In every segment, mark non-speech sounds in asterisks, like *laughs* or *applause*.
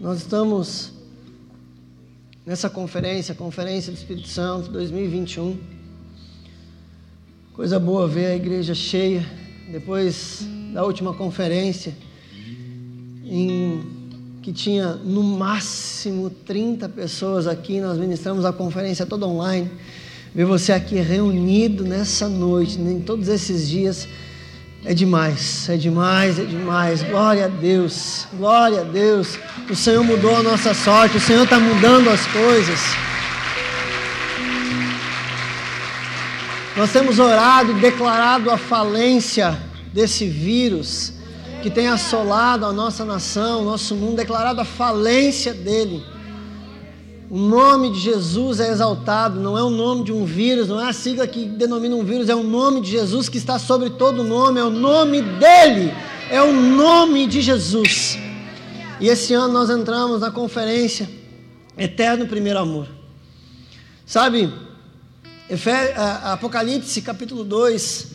Nós estamos nessa conferência, Conferência do Espírito Santo 2021. Coisa boa ver a igreja cheia depois da última conferência, em que tinha no máximo 30 pessoas aqui, nós ministramos a conferência toda online. Ver você aqui reunido nessa noite, em todos esses dias é demais, é demais, é demais. Glória a Deus, glória a Deus. O Senhor mudou a nossa sorte, o Senhor está mudando as coisas. Nós temos orado e declarado a falência desse vírus que tem assolado a nossa nação, nosso mundo, declarado a falência dele. O nome de Jesus é exaltado, não é o nome de um vírus, não é a sigla que denomina um vírus, é o nome de Jesus que está sobre todo nome, é o nome dele, é o nome de Jesus. E esse ano nós entramos na conferência Eterno Primeiro Amor. Sabe, Apocalipse capítulo 2,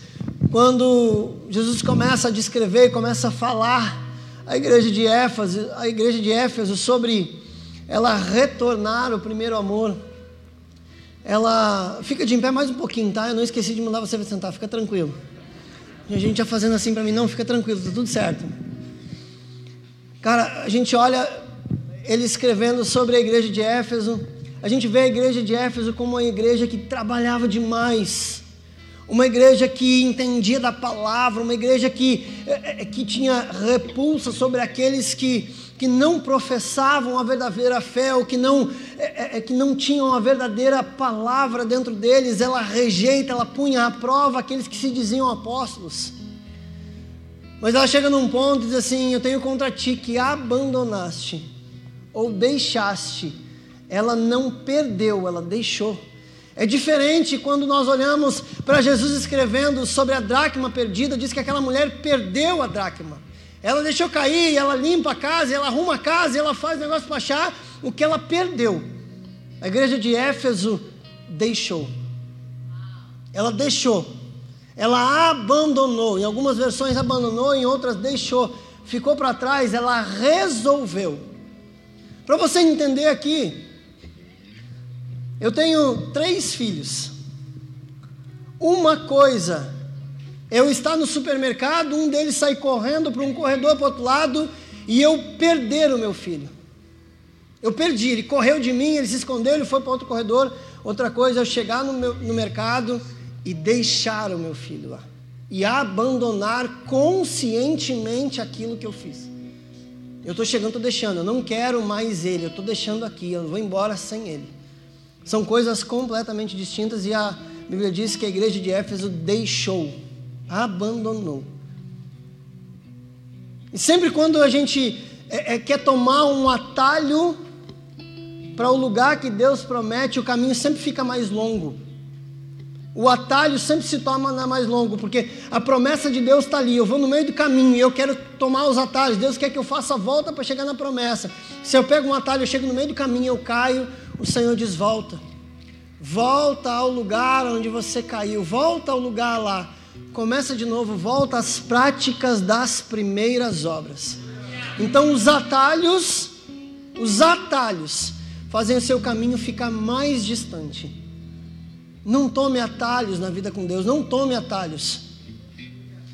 quando Jesus começa a descrever, começa a falar a igreja de Éfeso, a igreja de Éfeso sobre ela retornar o primeiro amor. Ela fica de pé mais um pouquinho, tá? Eu não esqueci de mandar você sentar, fica tranquilo. E a gente já fazendo assim para mim, não, fica tranquilo, tá tudo certo. Cara, a gente olha ele escrevendo sobre a igreja de Éfeso. A gente vê a igreja de Éfeso como uma igreja que trabalhava demais, uma igreja que entendia da palavra, uma igreja que, é, é, que tinha repulsa sobre aqueles que que não professavam a verdadeira fé, ou que não, é, é, é, que não tinham a verdadeira palavra dentro deles, ela rejeita, ela punha à prova aqueles que se diziam apóstolos. Mas ela chega num ponto e diz assim: Eu tenho contra ti que abandonaste ou deixaste. Ela não perdeu, ela deixou. É diferente quando nós olhamos para Jesus escrevendo sobre a dracma perdida, diz que aquela mulher perdeu a dracma. Ela deixou cair, ela limpa a casa, ela arruma a casa, ela faz negócio para achar o que ela perdeu. A igreja de Éfeso deixou. Ela deixou. Ela abandonou. Em algumas versões abandonou, em outras deixou. Ficou para trás, ela resolveu. Para você entender aqui, eu tenho três filhos. Uma coisa eu estar no supermercado, um deles sair correndo para um corredor para outro lado e eu perder o meu filho. Eu perdi, ele correu de mim, ele se escondeu, ele foi para outro corredor. Outra coisa é eu chegar no, meu, no mercado e deixar o meu filho lá. E abandonar conscientemente aquilo que eu fiz. Eu estou chegando, estou deixando, eu não quero mais ele, eu estou deixando aqui, eu vou embora sem ele. São coisas completamente distintas e a Bíblia diz que a igreja de Éfeso deixou abandonou. E sempre quando a gente é, é, quer tomar um atalho para o lugar que Deus promete, o caminho sempre fica mais longo. O atalho sempre se torna mais longo, porque a promessa de Deus está ali. Eu vou no meio do caminho e eu quero tomar os atalhos. Deus quer que eu faça a volta para chegar na promessa. Se eu pego um atalho, eu chego no meio do caminho, eu caio, o Senhor diz: volta. Volta ao lugar onde você caiu. Volta ao lugar lá começa de novo, volta às práticas das primeiras obras. Então os atalhos, os atalhos fazem o seu caminho ficar mais distante. Não tome atalhos na vida com Deus, não tome atalhos.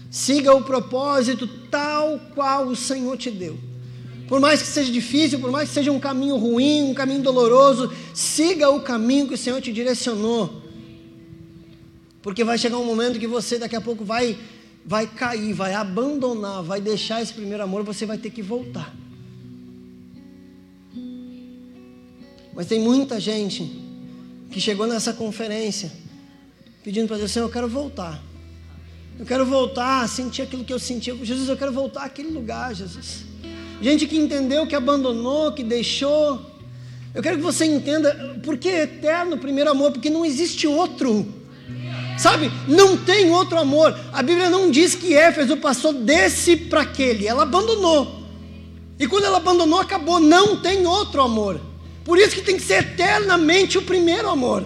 Siga o propósito tal qual o Senhor te deu. Por mais que seja difícil, por mais que seja um caminho ruim, um caminho doloroso, siga o caminho que o Senhor te direcionou. Porque vai chegar um momento que você daqui a pouco vai vai cair, vai abandonar, vai deixar esse primeiro amor, você vai ter que voltar. Mas tem muita gente que chegou nessa conferência pedindo para Deus, Senhor, eu quero voltar. Eu quero voltar a sentir aquilo que eu sentia. Jesus, eu quero voltar àquele lugar, Jesus. Gente que entendeu, que abandonou, que deixou. Eu quero que você entenda, por que eterno primeiro amor? Porque não existe outro. Sabe, não tem outro amor. A Bíblia não diz que Éfeso passou desse para aquele, ela abandonou. E quando ela abandonou, acabou. Não tem outro amor. Por isso que tem que ser eternamente o primeiro amor.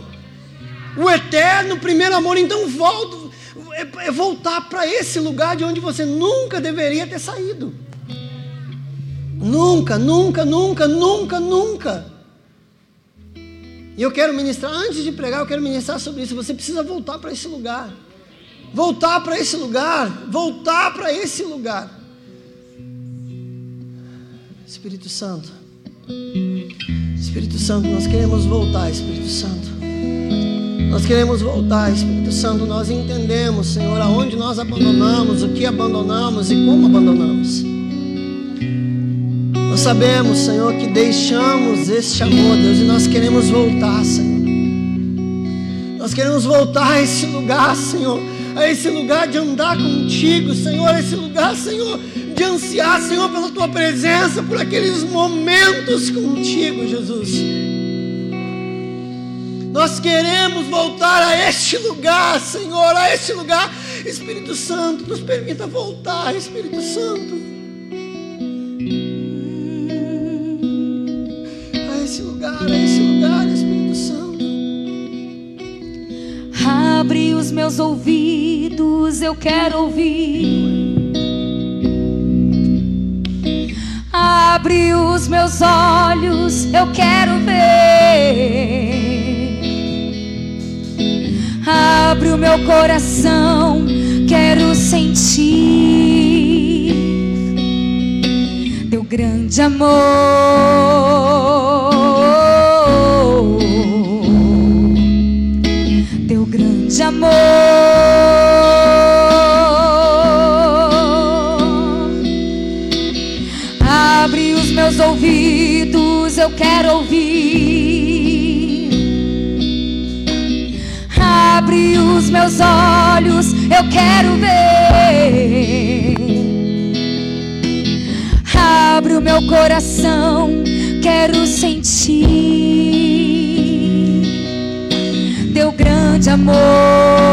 O eterno primeiro amor. Então volta, é, é voltar para esse lugar de onde você nunca deveria ter saído. Nunca, nunca, nunca, nunca, nunca. E eu quero ministrar, antes de pregar, eu quero ministrar sobre isso. Você precisa voltar para esse lugar. Voltar para esse lugar. Voltar para esse lugar. Espírito Santo. Espírito Santo, nós queremos voltar, Espírito Santo. Nós queremos voltar, Espírito Santo. Nós entendemos, Senhor, aonde nós abandonamos, o que abandonamos e como abandonamos. Nós sabemos, Senhor, que deixamos esse amor, Deus, e nós queremos voltar, Senhor. Nós queremos voltar a esse lugar, Senhor, a esse lugar de andar contigo, Senhor, a esse lugar, Senhor, de ansiar, Senhor, pela tua presença, por aqueles momentos contigo, Jesus. Nós queremos voltar a este lugar, Senhor, a este lugar. Espírito Santo, nos permita voltar, Espírito Santo. Abre os meus ouvidos, eu quero ouvir. Abre os meus olhos, eu quero ver. Abre o meu coração, quero sentir teu grande amor. Amor. Abre os meus ouvidos, eu quero ouvir abre os meus olhos, eu quero ver. Abre o meu coração, quero sentir amor.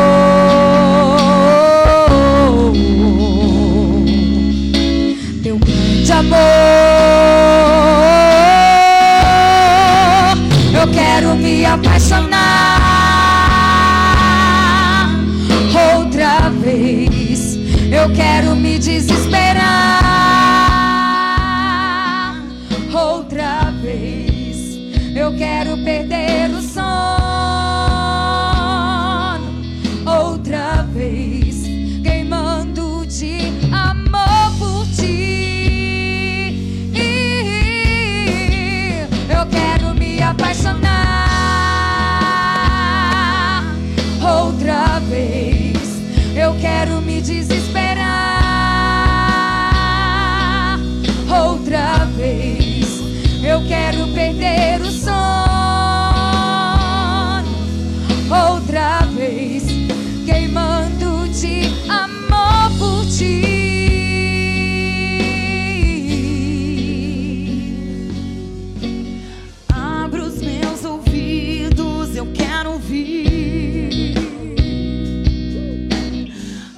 Ouvir.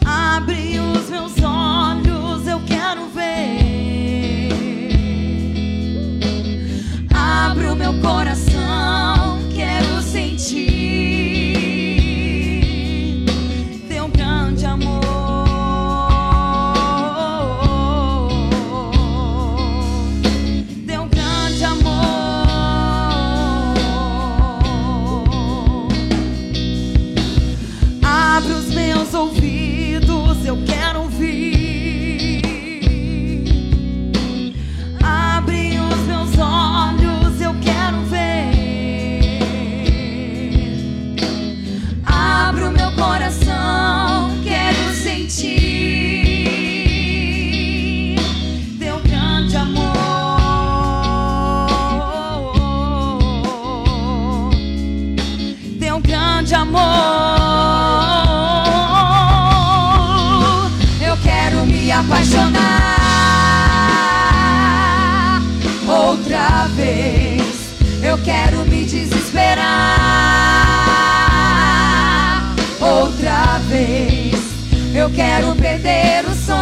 Abre os meus olhos, eu quero ver. meu coração, perder o som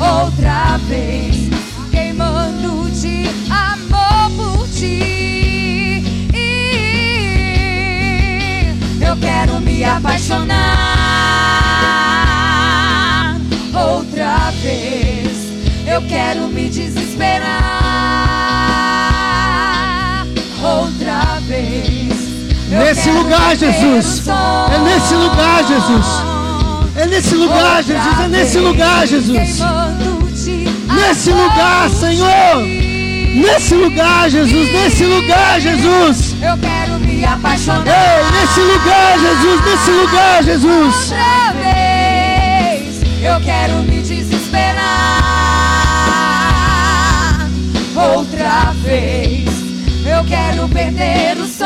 outra vez, queimando de amor por ti. Eu quero me apaixonar outra vez. Eu quero me desesperar outra Nesse lugar, Jesus. É nesse lugar, Jesus. É nesse lugar, Jesus. É nesse lugar, Jesus. Nesse lugar, Senhor. Nesse lugar, Jesus. Nesse lugar, Jesus. Eu quero me apaixonar. Ei, nesse lugar, Jesus. Nesse lugar, Jesus. Outra vez, eu quero me eu quero perder o som.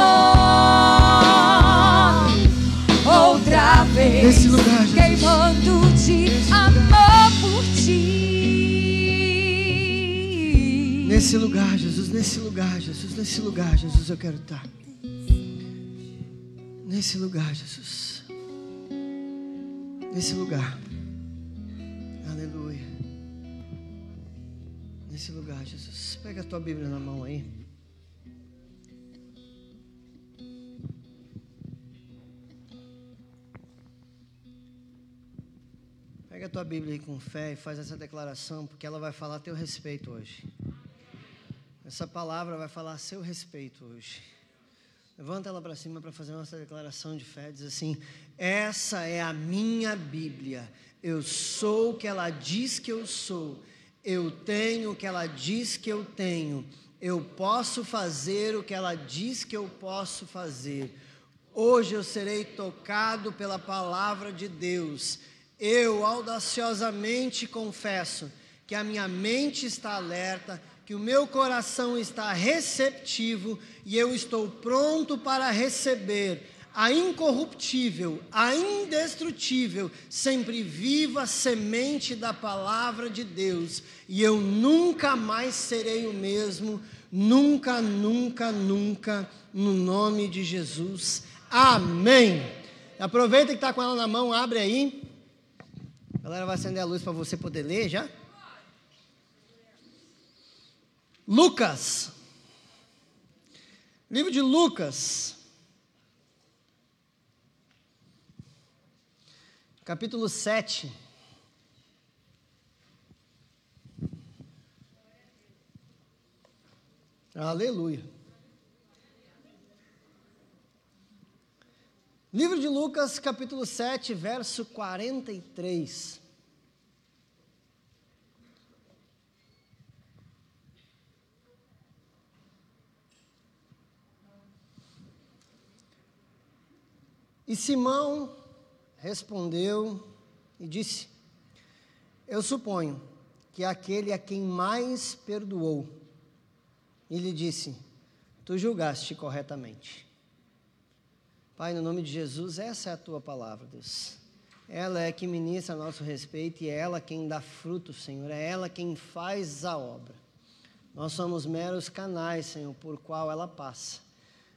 Outra vez, Nesse lugar, Jesus. queimando de amor por ti. Nesse lugar, Jesus. Nesse lugar, Jesus. Nesse lugar, Jesus. Eu quero estar. Nesse lugar, Jesus. Nesse lugar. Aleluia. Nesse lugar, Jesus. Pega a tua Bíblia na mão aí. Pega a tua Bíblia aí com fé e faz essa declaração, porque ela vai falar a teu respeito hoje. Essa palavra vai falar a seu respeito hoje. Levanta ela para cima para fazer nossa declaração de fé. Diz assim: Essa é a minha Bíblia. Eu sou o que ela diz que eu sou. Eu tenho o que ela diz que eu tenho. Eu posso fazer o que ela diz que eu posso fazer. Hoje eu serei tocado pela palavra de Deus. Eu audaciosamente confesso que a minha mente está alerta, que o meu coração está receptivo e eu estou pronto para receber a incorruptível, a indestrutível, sempre viva semente da palavra de Deus, e eu nunca mais serei o mesmo, nunca, nunca, nunca, no nome de Jesus. Amém. Aproveita que está com ela na mão, abre aí. A galera vai acender a luz para você poder ler já. Lucas. Livro de Lucas. Capítulo 7. Aleluia. Livro de Lucas, capítulo 7, verso 43. E Simão respondeu e disse: Eu suponho que aquele a quem mais perdoou. E lhe disse: Tu julgaste corretamente. Pai, no nome de Jesus, essa é a tua palavra, Deus. Ela é que ministra nosso respeito e é ela quem dá fruto, Senhor. É ela quem faz a obra. Nós somos meros canais, Senhor, por qual ela passa.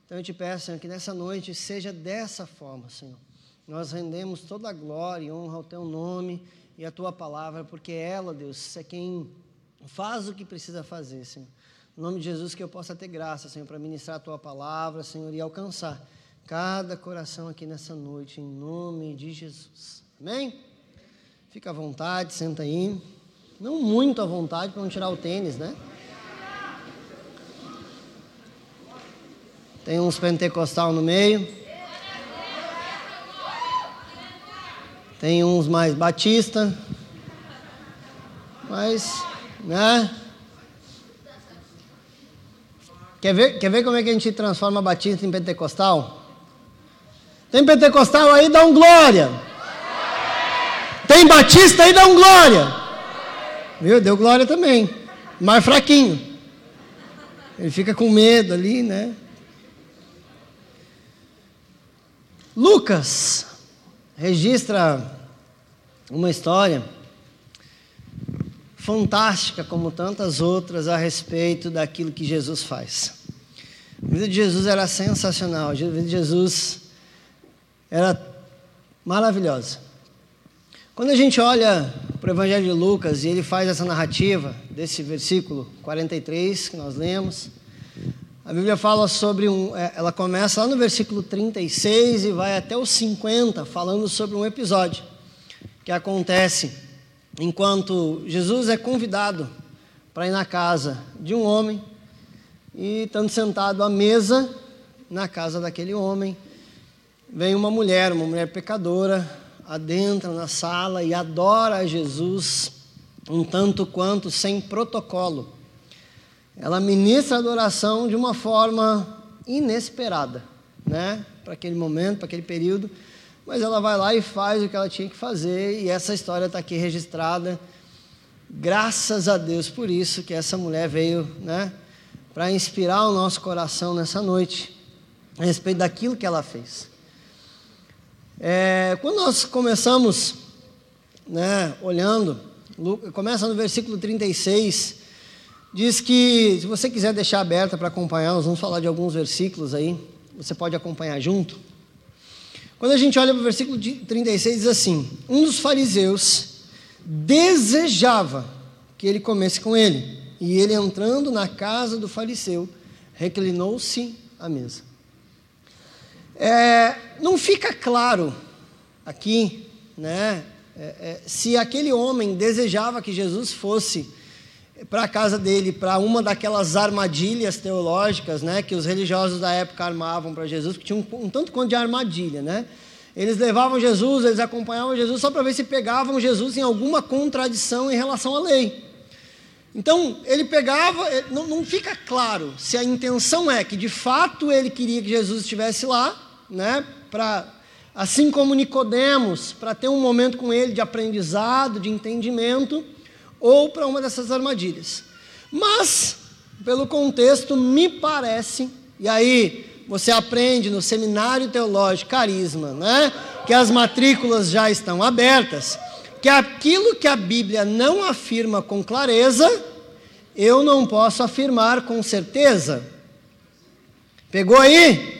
Então eu te peço, Senhor, que nessa noite seja dessa forma, Senhor. Nós rendemos toda a glória e honra ao teu nome e à tua palavra, porque ela, Deus, é quem faz o que precisa fazer, Senhor. No nome de Jesus, que eu possa ter graça, Senhor, para ministrar a tua palavra, Senhor, e alcançar cada coração aqui nessa noite, em nome de Jesus. Amém? Fica à vontade, senta aí. Não muito à vontade para não tirar o tênis, né? Tem uns pentecostal no meio. Tem uns mais batista. Mas, né? Quer ver, quer ver como é que a gente transforma batista em pentecostal? Tem pentecostal aí, dá um glória. Tem batista aí, dá um glória. Viu? Deu glória também. Mais fraquinho. Ele fica com medo ali, né? Lucas registra uma história fantástica, como tantas outras, a respeito daquilo que Jesus faz. A vida de Jesus era sensacional, a vida de Jesus era maravilhosa. Quando a gente olha para o Evangelho de Lucas e ele faz essa narrativa desse versículo 43 que nós lemos, a Bíblia fala sobre um. Ela começa lá no versículo 36 e vai até o 50, falando sobre um episódio que acontece enquanto Jesus é convidado para ir na casa de um homem e estando sentado à mesa na casa daquele homem, vem uma mulher, uma mulher pecadora, adentra na sala e adora a Jesus um tanto quanto sem protocolo. Ela ministra a adoração de uma forma inesperada, né? Para aquele momento, para aquele período, mas ela vai lá e faz o que ela tinha que fazer e essa história está aqui registrada. Graças a Deus por isso que essa mulher veio, né? Para inspirar o nosso coração nessa noite a respeito daquilo que ela fez. É, quando nós começamos, né, olhando, começa no versículo 36, diz que, se você quiser deixar aberta para acompanhar, nós vamos falar de alguns versículos aí, você pode acompanhar junto. Quando a gente olha para o versículo 36, diz assim: Um dos fariseus desejava que ele comesse com ele, e ele entrando na casa do fariseu, reclinou-se à mesa. É, não fica claro aqui, né, é, é, se aquele homem desejava que Jesus fosse para a casa dele, para uma daquelas armadilhas teológicas, né, que os religiosos da época armavam para Jesus, que tinha um, um, tanto quanto de armadilha, né? Eles levavam Jesus, eles acompanhavam Jesus só para ver se pegavam Jesus em alguma contradição em relação à lei. Então, ele pegava, não, não fica claro se a intenção é que de fato ele queria que Jesus estivesse lá, né, para assim como Nicodemos, para ter um momento com ele de aprendizado, de entendimento, ou para uma dessas armadilhas. Mas, pelo contexto, me parece, e aí você aprende no seminário teológico Carisma, né, que as matrículas já estão abertas, que aquilo que a Bíblia não afirma com clareza, eu não posso afirmar com certeza. Pegou aí?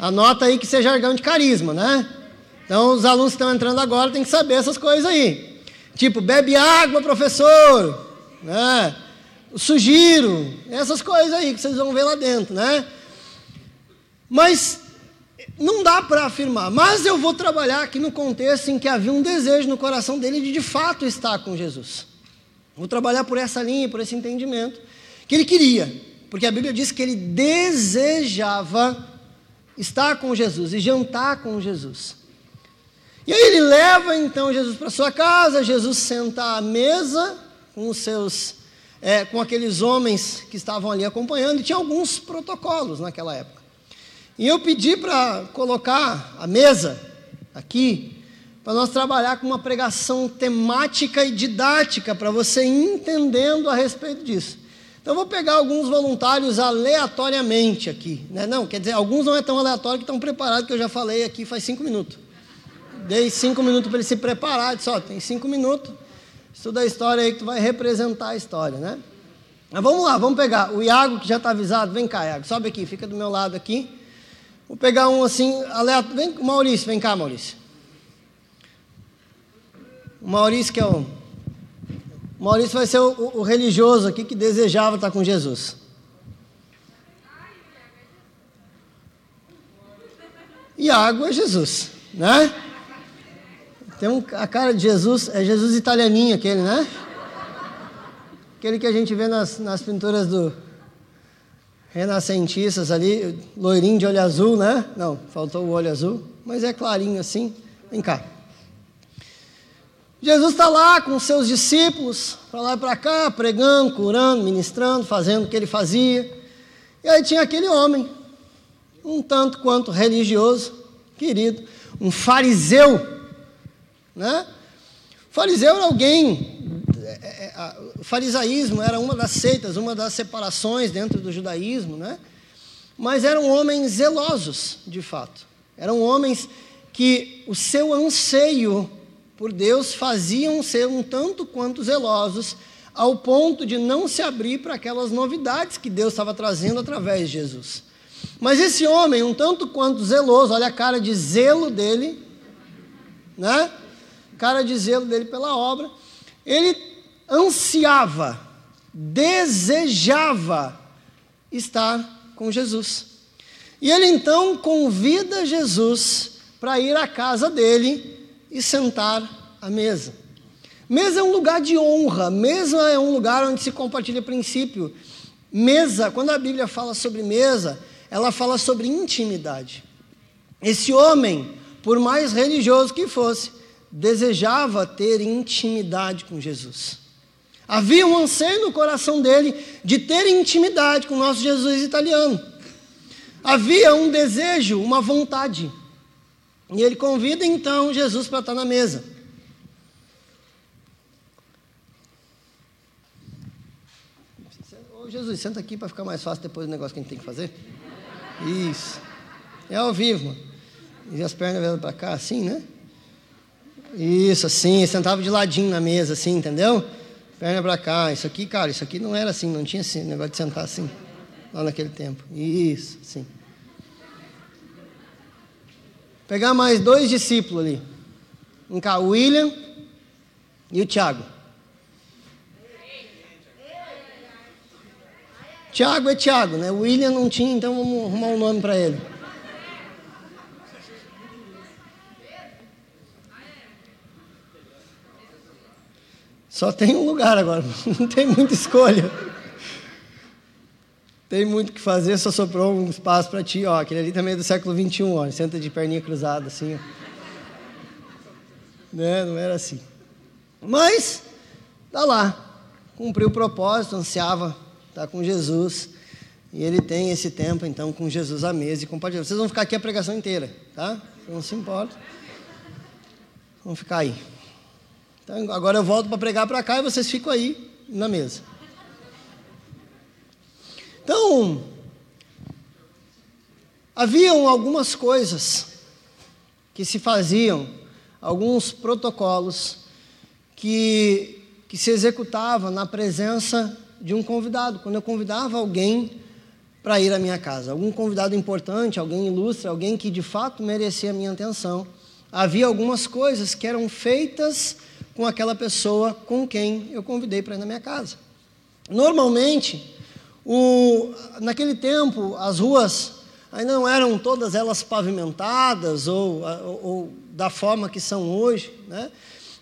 Anota aí que isso é jargão de carisma, né? Então, os alunos que estão entrando agora têm que saber essas coisas aí. Tipo, bebe água, professor. Né? Sugiro. Essas coisas aí que vocês vão ver lá dentro, né? Mas não dá para afirmar. Mas eu vou trabalhar aqui no contexto em que havia um desejo no coração dele de de fato estar com Jesus. Vou trabalhar por essa linha, por esse entendimento que ele queria, porque a Bíblia diz que ele desejava estar com Jesus e jantar com Jesus. E aí ele leva então Jesus para sua casa, Jesus senta à mesa com os seus, é, com aqueles homens que estavam ali acompanhando, e tinha alguns protocolos naquela época. E eu pedi para colocar a mesa aqui, para nós trabalhar com uma pregação temática e didática, para você entendendo a respeito disso. Então, vou pegar alguns voluntários aleatoriamente aqui. Né? Não, quer dizer, alguns não é tão aleatório que estão preparados, que eu já falei aqui faz cinco minutos. Dei cinco minutos para ele se preparar, disse, ó, tem cinco minutos, estuda a história aí que tu vai representar a história, né? Mas vamos lá, vamos pegar o Iago, que já está avisado, vem cá, Iago, sobe aqui, fica do meu lado aqui. Vou pegar um assim, aleatório, vem, Maurício, vem cá, Maurício. O Maurício que é o Maurício vai ser o, o, religioso aqui que desejava estar com Jesus. Iago é Jesus, né? Tem um, a cara de Jesus, é Jesus italianinho aquele, né? Aquele que a gente vê nas, nas pinturas do renascentistas ali, loirinho de olho azul, né? Não, faltou o olho azul, mas é clarinho assim. Vem cá. Jesus está lá com seus discípulos, para lá e para cá, pregando, curando, ministrando, fazendo o que ele fazia. E aí tinha aquele homem, um tanto quanto religioso, querido, um fariseu, né? Fariseu era alguém, é, é, é, o farisaísmo era uma das seitas, uma das separações dentro do judaísmo, né? Mas eram homens zelosos, de fato. Eram homens que o seu anseio por Deus faziam ser um tanto quanto zelosos, ao ponto de não se abrir para aquelas novidades que Deus estava trazendo através de Jesus. Mas esse homem, um tanto quanto zeloso, olha a cara de zelo dele, né? Cara de zelo dele pela obra, ele ansiava, desejava estar com Jesus. E ele então convida Jesus para ir à casa dele e sentar à mesa. Mesa é um lugar de honra, mesa é um lugar onde se compartilha princípio. Mesa, quando a Bíblia fala sobre mesa, ela fala sobre intimidade. Esse homem, por mais religioso que fosse, desejava ter intimidade com Jesus. Havia um anseio no coração dele de ter intimidade com o nosso Jesus italiano. Havia um desejo, uma vontade. E ele convida então Jesus para estar na mesa. Ô Jesus, senta aqui para ficar mais fácil depois do negócio que a gente tem que fazer. Isso. É ao vivo, mano. E as pernas vendo para cá, assim, né? Isso, assim, sentava de ladinho na mesa, assim, entendeu? Perna para cá. Isso aqui, cara, isso aqui não era assim, não tinha assim, negócio de sentar assim, lá naquele tempo. Isso, assim. Pegar mais dois discípulos ali. Um cá, o William e o Tiago. Tiago é Tiago, né? O William não tinha, então vamos arrumar um nome para ele. Só tem um lugar agora, *laughs* não tem muita escolha. Tem muito o que fazer, só sobrou um espaço para ti, ó. Aquele ali também é do século XXI, ó. Senta de perninha cruzada, assim, ó. Né? Não era assim. Mas, tá lá. Cumpriu o propósito, ansiava estar com Jesus. E ele tem esse tempo, então, com Jesus à mesa e compartilhando. Vocês vão ficar aqui a pregação inteira, tá? Não se importa. Vamos ficar aí. Então, agora eu volto para pregar para cá e vocês ficam aí na mesa. Então, haviam algumas coisas que se faziam, alguns protocolos que, que se executavam na presença de um convidado. Quando eu convidava alguém para ir à minha casa, algum convidado importante, alguém ilustre, alguém que de fato merecia a minha atenção, havia algumas coisas que eram feitas com aquela pessoa com quem eu convidei para ir na minha casa. Normalmente, o, naquele tempo, as ruas ainda não eram todas elas pavimentadas ou, ou, ou da forma que são hoje. Né?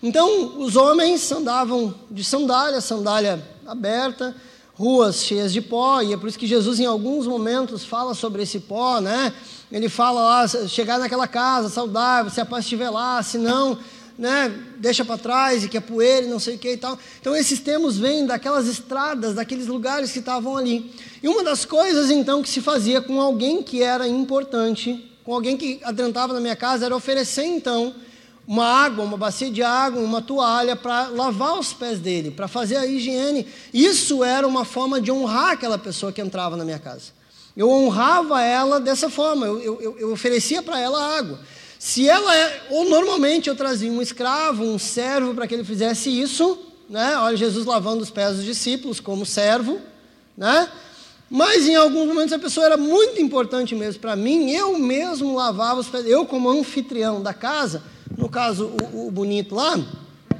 Então, os homens andavam de sandália, sandália aberta, ruas cheias de pó, e é por isso que Jesus, em alguns momentos, fala sobre esse pó, né? Ele fala lá, chegar naquela casa saudável, se a paz estiver lá, se não, né, deixa para trás e que é poeira e não sei o que e tal. Então esses termos vêm daquelas estradas, daqueles lugares que estavam ali. E uma das coisas então que se fazia com alguém que era importante, com alguém que adentrava na minha casa, era oferecer então uma água, uma bacia de água, uma toalha para lavar os pés dele, para fazer a higiene. Isso era uma forma de honrar aquela pessoa que entrava na minha casa. Eu honrava ela dessa forma, eu, eu, eu oferecia para ela água. Se ela é, ou normalmente eu trazia um escravo, um servo para que ele fizesse isso, né? Olha Jesus lavando os pés dos discípulos como servo, né? Mas em alguns momentos a pessoa era muito importante mesmo para mim, eu mesmo lavava os pés, eu como anfitrião da casa, no caso o, o bonito lá,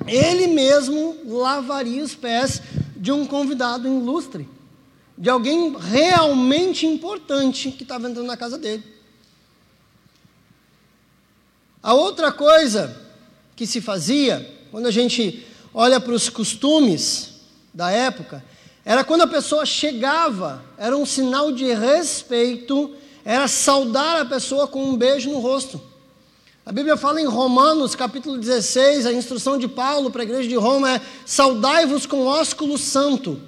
ele mesmo lavaria os pés de um convidado ilustre, de alguém realmente importante que estava entrando na casa dele. A outra coisa que se fazia, quando a gente olha para os costumes da época, era quando a pessoa chegava, era um sinal de respeito, era saudar a pessoa com um beijo no rosto. A Bíblia fala em Romanos, capítulo 16, a instrução de Paulo para a igreja de Roma é: saudai-vos com ósculo santo.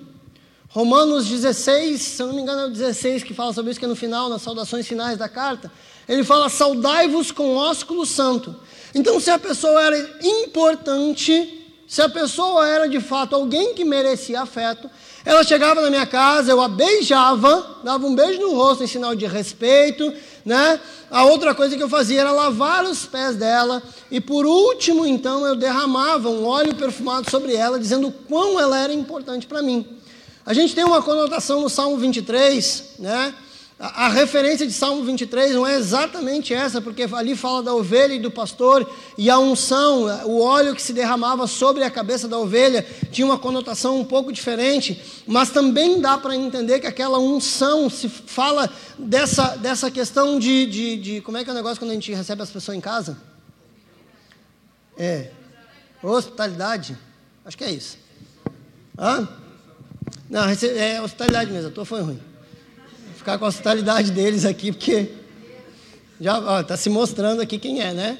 Romanos 16, se eu não me engano é o 16 que fala sobre isso, que é no final, nas saudações finais da carta. Ele fala: saudai-vos com ósculo santo. Então, se a pessoa era importante, se a pessoa era de fato alguém que merecia afeto, ela chegava na minha casa, eu a beijava, dava um beijo no rosto em sinal de respeito, né? A outra coisa que eu fazia era lavar os pés dela e por último, então, eu derramava um óleo perfumado sobre ela, dizendo o quão ela era importante para mim. A gente tem uma conotação no Salmo 23, né? A, referência de Salmo 23 não é exatamente essa, porque ali fala da ovelha e do pastor, e a unção, o óleo que se derramava sobre a cabeça da ovelha, tinha uma conotação um pouco diferente, mas também dá para entender que aquela unção se fala dessa, dessa questão de, de, de. Como é que é o negócio quando a gente recebe as pessoas em casa? É. Hospitalidade. Acho que é isso. Hã? Não, é hospitalidade mesmo, a tua foi ruim. Ficar com a hospitalidade deles aqui, porque já está se mostrando aqui quem é, né?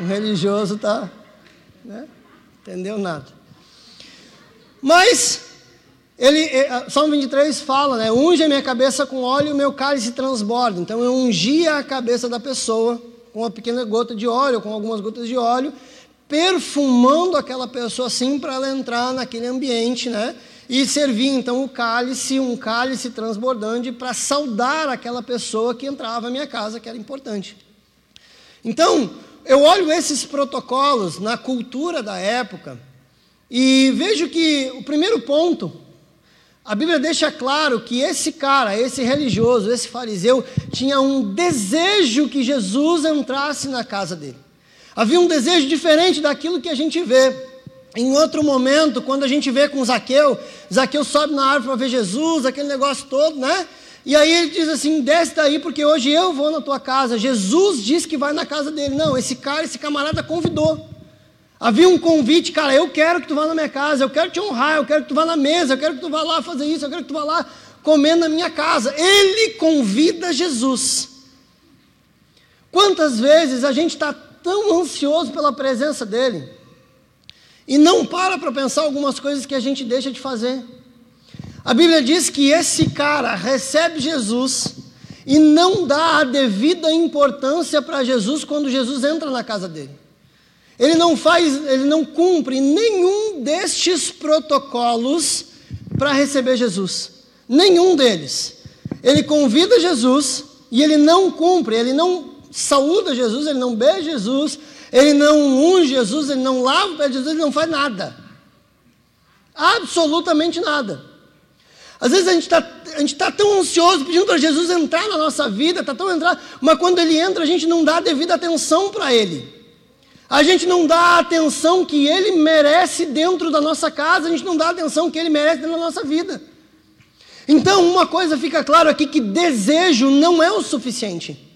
O religioso está. Né? Entendeu nada. Mas, ele, é, Salmo 23 fala, né? Unge a minha cabeça com óleo e o meu cálice transborda. Então eu ungia a cabeça da pessoa com uma pequena gota de óleo, com algumas gotas de óleo, perfumando aquela pessoa assim para ela entrar naquele ambiente, né? E servir então o cálice, um cálice transbordante para saudar aquela pessoa que entrava na minha casa, que era importante. Então, eu olho esses protocolos na cultura da época e vejo que o primeiro ponto, a Bíblia deixa claro que esse cara, esse religioso, esse fariseu, tinha um desejo que Jesus entrasse na casa dele. Havia um desejo diferente daquilo que a gente vê. Em outro momento, quando a gente vê com Zaqueu, Zaqueu sobe na árvore para ver Jesus, aquele negócio todo, né? E aí ele diz assim: desce daí, porque hoje eu vou na tua casa. Jesus disse que vai na casa dele. Não, esse cara, esse camarada convidou. Havia um convite, cara, eu quero que tu vá na minha casa, eu quero te honrar, eu quero que tu vá na mesa, eu quero que tu vá lá fazer isso, eu quero que tu vá lá comer na minha casa. Ele convida Jesus. Quantas vezes a gente está tão ansioso pela presença dele e não para para pensar algumas coisas que a gente deixa de fazer. A Bíblia diz que esse cara recebe Jesus e não dá a devida importância para Jesus quando Jesus entra na casa dele. Ele não faz, ele não cumpre nenhum destes protocolos para receber Jesus. Nenhum deles. Ele convida Jesus e ele não cumpre, ele não saúda Jesus, ele não beija Jesus, ele não unge Jesus, ele não lava o pé de Jesus, ele não faz nada. Absolutamente nada. Às vezes a gente está tá tão ansioso pedindo para Jesus entrar na nossa vida, está tão entrar, mas quando ele entra a gente não dá a devida atenção para ele. A gente não dá a atenção que ele merece dentro da nossa casa, a gente não dá a atenção que ele merece dentro da nossa vida. Então, uma coisa fica claro aqui que desejo não é o suficiente.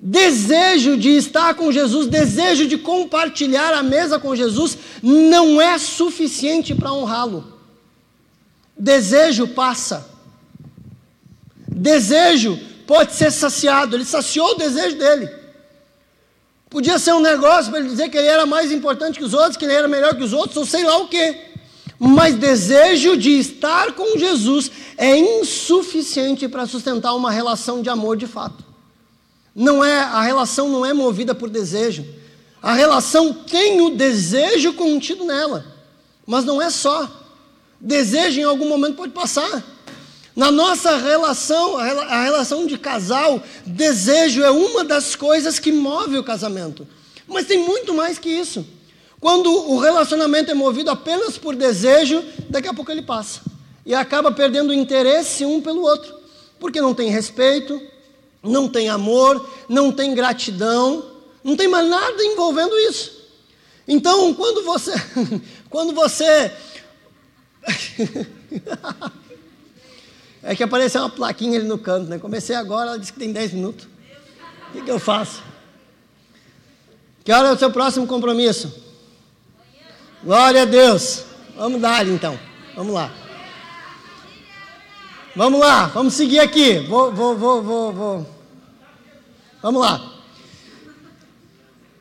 Desejo de estar com Jesus, desejo de compartilhar a mesa com Jesus, não é suficiente para honrá-lo. Desejo passa. Desejo pode ser saciado. Ele saciou o desejo dele. Podia ser um negócio para ele dizer que ele era mais importante que os outros, que ele era melhor que os outros, ou sei lá o quê. Mas desejo de estar com Jesus é insuficiente para sustentar uma relação de amor de fato. Não é, a relação não é movida por desejo. A relação tem o desejo contido nela, mas não é só. Desejo em algum momento pode passar. Na nossa relação, a relação de casal, desejo é uma das coisas que move o casamento. Mas tem muito mais que isso. Quando o relacionamento é movido apenas por desejo, daqui a pouco ele passa. E acaba perdendo o interesse um pelo outro. Porque não tem respeito, não tem amor, não tem gratidão, não tem mais nada envolvendo isso. Então, quando você, *laughs* quando você *laughs* é que apareceu uma plaquinha ali no canto, né? Comecei agora, ela disse que tem 10 minutos. O que, que eu faço? Que hora é o seu próximo compromisso? Glória a Deus. Vamos dar então. Vamos lá. Vamos lá, vamos seguir aqui. Vou, vou, vou, vou, vou. Vamos lá.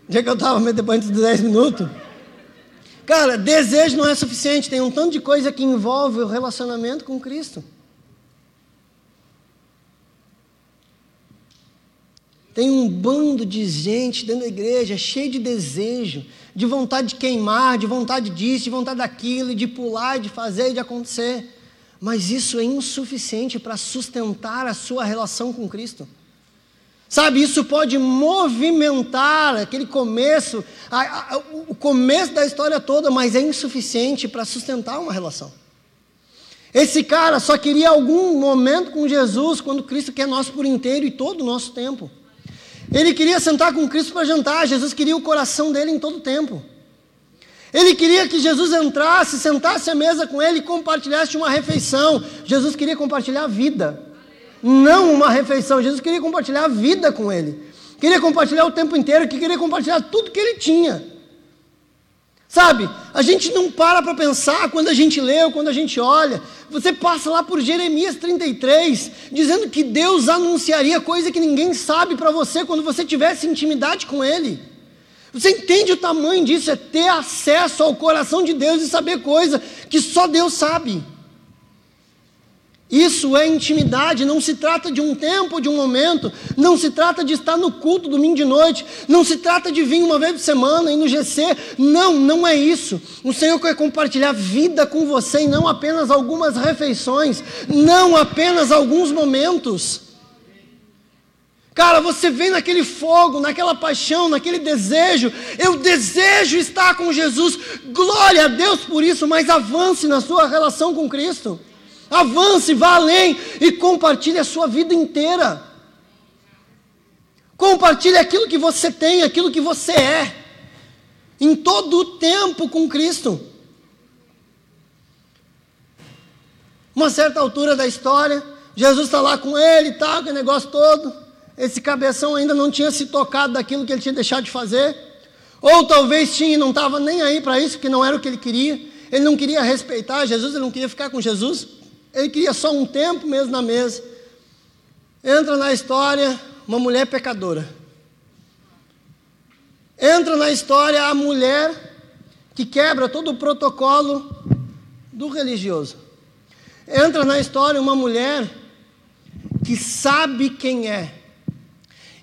Já que eu estava depois de 10 minutos. Cara, desejo não é suficiente, tem um tanto de coisa que envolve o relacionamento com Cristo. Tem um bando de gente dentro da igreja cheio de desejo, de vontade de queimar, de vontade disso, de vontade daquilo, de pular, de fazer, de acontecer. Mas isso é insuficiente para sustentar a sua relação com Cristo. Sabe, isso pode movimentar aquele começo, a, a, o começo da história toda, mas é insuficiente para sustentar uma relação. Esse cara só queria algum momento com Jesus, quando Cristo quer nós por inteiro e todo o nosso tempo. Ele queria sentar com Cristo para jantar, Jesus queria o coração dele em todo o tempo. Ele queria que Jesus entrasse, sentasse à mesa com ele e compartilhasse uma refeição. Jesus queria compartilhar a vida não uma refeição. Jesus queria compartilhar a vida com ele. Queria compartilhar o tempo inteiro, que queria compartilhar tudo que ele tinha. Sabe, a gente não para para pensar quando a gente lê ou quando a gente olha. Você passa lá por Jeremias 33, dizendo que Deus anunciaria coisa que ninguém sabe para você quando você tivesse intimidade com Ele. Você entende o tamanho disso? É ter acesso ao coração de Deus e saber coisa que só Deus sabe. Isso é intimidade, não se trata de um tempo, de um momento, não se trata de estar no culto domingo de noite, não se trata de vir uma vez por semana e no GC, não, não é isso. O Senhor quer compartilhar vida com você e não apenas algumas refeições, não apenas alguns momentos. Cara, você vem naquele fogo, naquela paixão, naquele desejo. Eu desejo estar com Jesus. Glória a Deus por isso, mas avance na sua relação com Cristo. Avance, vá além e compartilhe a sua vida inteira. Compartilhe aquilo que você tem, aquilo que você é, em todo o tempo com Cristo. Uma certa altura da história, Jesus está lá com ele e tal, aquele negócio todo. Esse cabeção ainda não tinha se tocado daquilo que ele tinha deixado de fazer. Ou talvez tinha e não estava nem aí para isso, porque não era o que ele queria. Ele não queria respeitar Jesus, ele não queria ficar com Jesus. Ele queria só um tempo mesmo na mesa. Entra na história uma mulher pecadora. Entra na história a mulher que quebra todo o protocolo do religioso. Entra na história uma mulher que sabe quem é.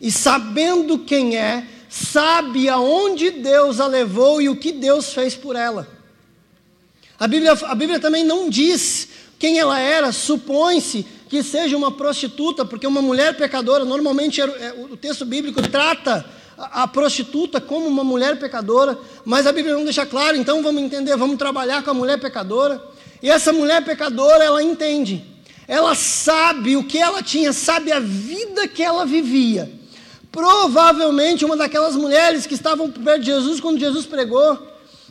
E sabendo quem é, sabe aonde Deus a levou e o que Deus fez por ela. A Bíblia, a Bíblia também não diz quem ela era, supõe-se que seja uma prostituta, porque uma mulher pecadora, normalmente é, o texto bíblico trata a prostituta como uma mulher pecadora, mas a Bíblia não deixa claro, então vamos entender, vamos trabalhar com a mulher pecadora. E essa mulher pecadora, ela entende, ela sabe o que ela tinha, sabe a vida que ela vivia. Provavelmente uma daquelas mulheres que estavam perto de Jesus quando Jesus pregou,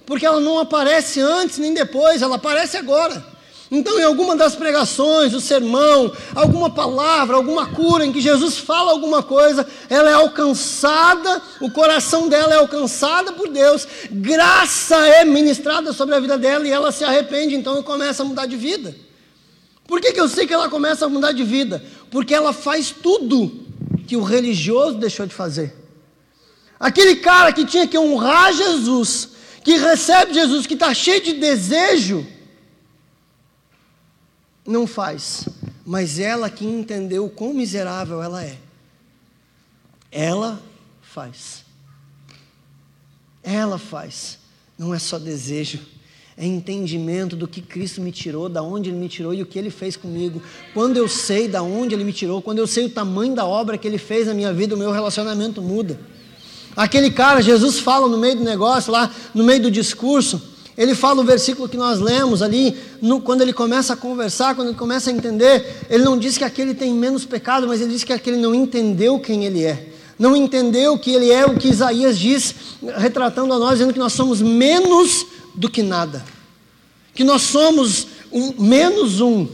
porque ela não aparece antes nem depois, ela aparece agora. Então, em alguma das pregações, o sermão, alguma palavra, alguma cura em que Jesus fala alguma coisa, ela é alcançada, o coração dela é alcançado por Deus, graça é ministrada sobre a vida dela e ela se arrepende, então e começa a mudar de vida. Por que, que eu sei que ela começa a mudar de vida? Porque ela faz tudo que o religioso deixou de fazer. Aquele cara que tinha que honrar Jesus, que recebe Jesus, que está cheio de desejo, não faz, mas ela que entendeu quão miserável ela é, ela faz. Ela faz. Não é só desejo, é entendimento do que Cristo me tirou, da onde Ele me tirou e o que Ele fez comigo. Quando eu sei da onde Ele me tirou, quando eu sei o tamanho da obra que Ele fez na minha vida, o meu relacionamento muda. Aquele cara, Jesus fala no meio do negócio, lá no meio do discurso, ele fala o versículo que nós lemos ali, no, quando ele começa a conversar, quando ele começa a entender, ele não diz que aquele tem menos pecado, mas ele diz que aquele não entendeu quem ele é. Não entendeu que ele é o que Isaías diz, retratando a nós, dizendo que nós somos menos do que nada. Que nós somos um, menos um.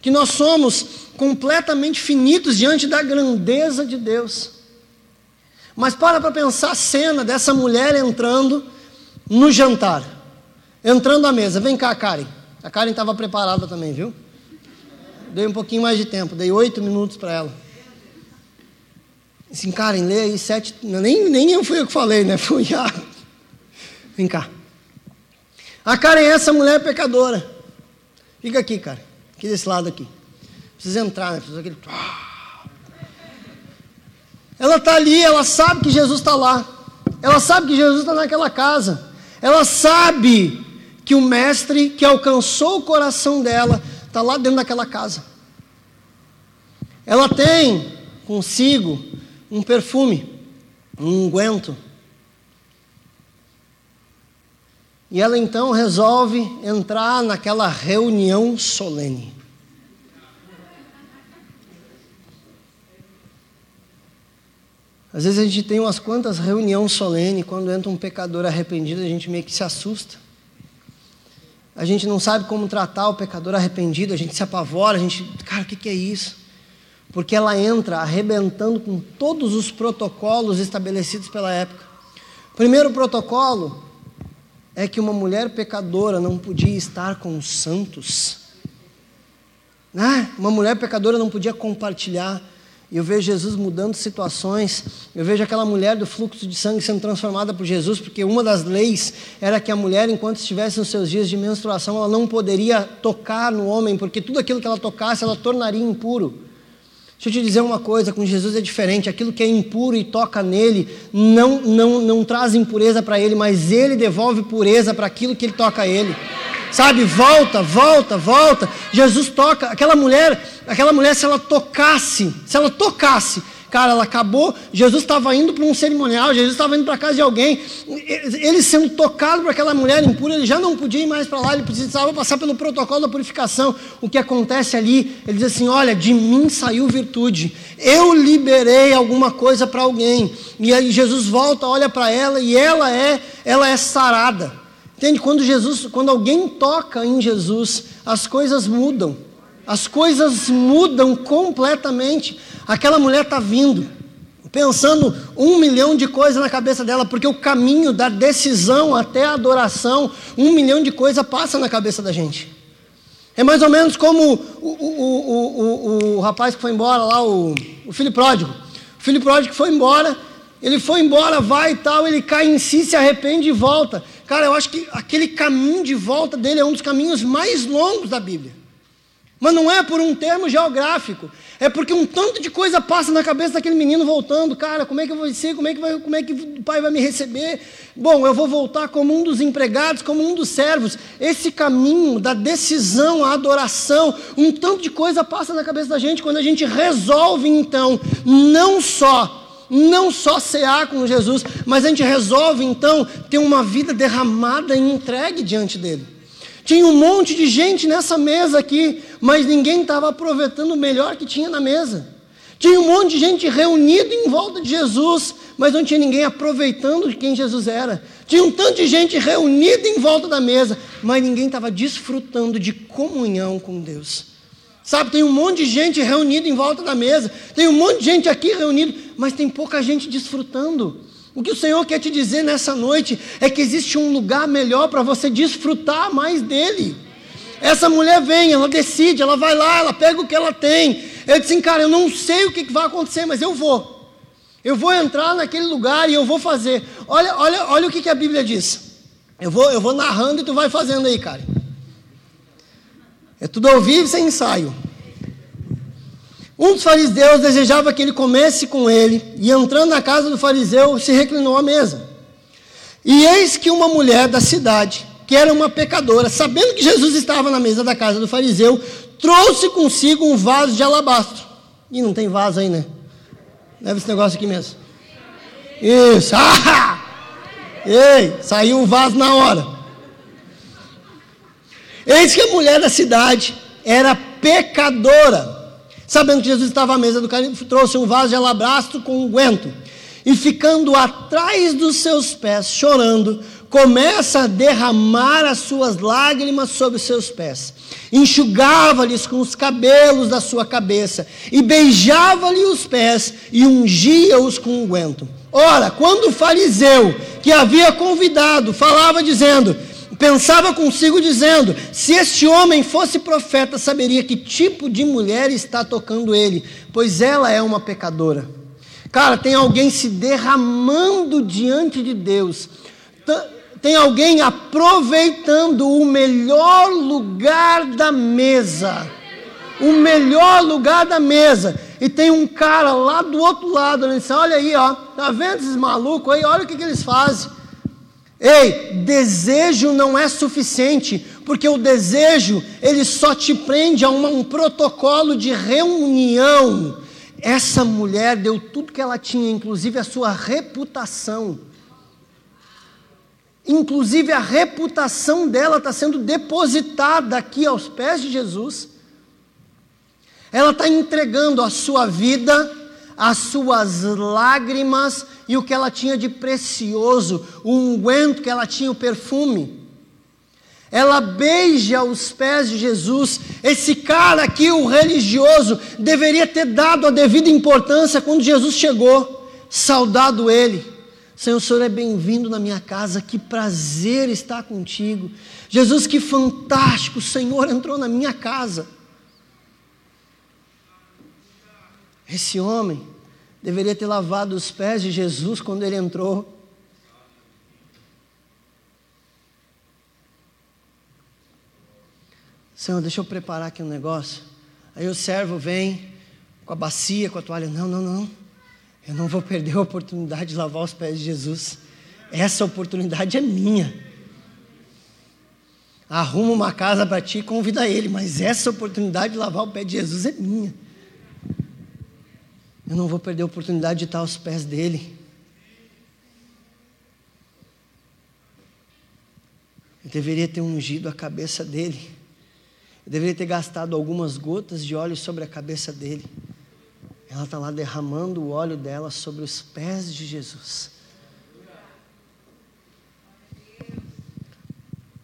Que nós somos completamente finitos diante da grandeza de Deus. Mas para para pensar a cena dessa mulher entrando no jantar, entrando à mesa, vem cá, Karen. A Karen estava preparada também, viu? Dei um pouquinho mais de tempo, dei oito minutos para ela. Assim, Karen, lê aí sete. Nem, nem eu fui eu que falei, né? *laughs* Foi o. Vem cá. A Karen é essa mulher pecadora. Fica aqui, cara. Aqui desse lado aqui. Precisa entrar, né? Precisa aquele. Ela está ali, ela sabe que Jesus está lá. Ela sabe que Jesus está naquela casa. Ela sabe que o mestre que alcançou o coração dela está lá dentro daquela casa. Ela tem consigo um perfume, um unguento. E ela então resolve entrar naquela reunião solene. Às vezes a gente tem umas quantas reuniões solenes, quando entra um pecador arrependido, a gente meio que se assusta. A gente não sabe como tratar o pecador arrependido, a gente se apavora, a gente, cara, o que, que é isso? Porque ela entra arrebentando com todos os protocolos estabelecidos pela época. Primeiro protocolo é que uma mulher pecadora não podia estar com os santos. Né? Uma mulher pecadora não podia compartilhar. E eu vejo Jesus mudando situações. Eu vejo aquela mulher do fluxo de sangue sendo transformada por Jesus, porque uma das leis era que a mulher, enquanto estivesse nos seus dias de menstruação, ela não poderia tocar no homem, porque tudo aquilo que ela tocasse, ela tornaria impuro. Deixa eu te dizer uma coisa, com Jesus é diferente. Aquilo que é impuro e toca nele não não não traz impureza para ele, mas ele devolve pureza para aquilo que ele toca a ele. Sabe? Volta, volta, volta. Jesus toca aquela mulher, aquela mulher se ela tocasse, se ela tocasse Cara, ela acabou. Jesus estava indo para um cerimonial, Jesus estava indo para casa de alguém. Ele sendo tocado por aquela mulher impura, ele já não podia ir mais para lá, ele precisava passar pelo protocolo da purificação. O que acontece ali? Ele diz assim: Olha, de mim saiu virtude. Eu liberei alguma coisa para alguém. E aí Jesus volta, olha para ela e ela é, ela é sarada. Entende? Quando Jesus, quando alguém toca em Jesus, as coisas mudam. As coisas mudam completamente. Aquela mulher está vindo, pensando um milhão de coisas na cabeça dela, porque o caminho da decisão até a adoração, um milhão de coisas passa na cabeça da gente. É mais ou menos como o, o, o, o, rapaz que foi embora lá, o, filho pródigo. O filho pródigo foi embora, ele foi embora, vai e tal, ele cai em si, se arrepende e volta. Cara, eu acho que aquele caminho de volta dele é um dos caminhos mais longos da Bíblia. Mas não é por um termo geográfico, é porque um tanto de coisa passa na cabeça daquele menino voltando. Cara, como é que eu vou ser? Como é que, vai, como é que o pai vai me receber? Bom, eu vou voltar como um dos empregados, como um dos servos. Esse caminho da decisão, a adoração, um tanto de coisa passa na cabeça da gente quando a gente resolve, então, não só não só cear com Jesus, mas a gente resolve então ter uma vida derramada e entregue diante dele. Tinha um monte de gente nessa mesa aqui, mas ninguém estava aproveitando o melhor que tinha na mesa. Tinha um monte de gente reunido em volta de Jesus, mas não tinha ninguém aproveitando de quem Jesus era. Tinha um tanto de gente reunida em volta da mesa, mas ninguém estava desfrutando de comunhão com Deus. Sabe, tem um monte de gente reunida em volta da mesa, tem um monte de gente aqui reunido, mas tem pouca gente desfrutando. O que o Senhor quer te dizer nessa noite é que existe um lugar melhor para você desfrutar mais dele. Essa mulher vem, ela decide, ela vai lá, ela pega o que ela tem. Eu disse cara, eu não sei o que vai acontecer, mas eu vou. Eu vou entrar naquele lugar e eu vou fazer. Olha, olha, olha o que, que a Bíblia diz. Eu vou, eu vou narrando e tu vai fazendo aí, cara. É tudo ao vivo sem ensaio. Um dos fariseus desejava que ele comesse com ele, e entrando na casa do fariseu, se reclinou à mesa. E eis que uma mulher da cidade, que era uma pecadora, sabendo que Jesus estava na mesa da casa do fariseu, trouxe consigo um vaso de alabastro. E não tem vaso aí, né? Leva esse negócio aqui mesmo. Isso. *laughs* Ah! Ei, saiu o vaso na hora. Eis que a mulher da cidade era pecadora Sabendo que Jesus estava à mesa do caminho, trouxe um vaso de alabastro com unguento. E ficando atrás dos seus pés, chorando, começa a derramar as suas lágrimas sobre os seus pés. Enxugava-lhes com os cabelos da sua cabeça, e beijava-lhe os pés, e ungia-os com unguento. Ora, quando o fariseu que havia convidado falava dizendo: pensava consigo dizendo: se este homem fosse profeta, saberia que tipo de mulher está tocando ele, pois ela é uma pecadora. Cara, tem alguém se derramando diante de Deus, tem alguém aproveitando o melhor lugar da mesa. O melhor lugar da mesa. E tem um cara lá do outro lado, ele diz, olha aí, ó, tá vendo esses malucos aí? Olha o que, que eles fazem. Ei, desejo não é suficiente, porque o desejo ele só te prende a uma, um protocolo de reunião. Essa mulher deu tudo que ela tinha, inclusive a sua reputação. Inclusive a reputação dela está sendo depositada aqui aos pés de Jesus. Ela está entregando a sua vida, as suas lágrimas, e o que ela tinha de precioso, o unguento que ela tinha, o perfume. Ela beija os pés de Jesus. Esse cara aqui, o religioso, deveria ter dado a devida importância quando Jesus chegou, saudado ele, Senhor, o Senhor é bem-vindo na minha casa, que prazer estar contigo. Jesus, que fantástico, o Senhor entrou na minha casa. Esse homem deveria ter lavado os pés de Jesus quando ele entrou. Senhor, deixa eu preparar aqui um negócio. Aí o servo vem com a bacia, com a toalha. Não, não, não. Eu não vou perder a oportunidade de lavar os pés de Jesus. Essa oportunidade é minha. Arruma uma casa para ti e convida ele, mas essa oportunidade de lavar o pé de Jesus é minha. Eu não vou perder a oportunidade de estar aos pés dele. Eu deveria ter ungido a cabeça dele. Eu deveria ter gastado algumas gotas de óleo sobre a cabeça dele. Ela está lá derramando o óleo dela sobre os pés de Jesus.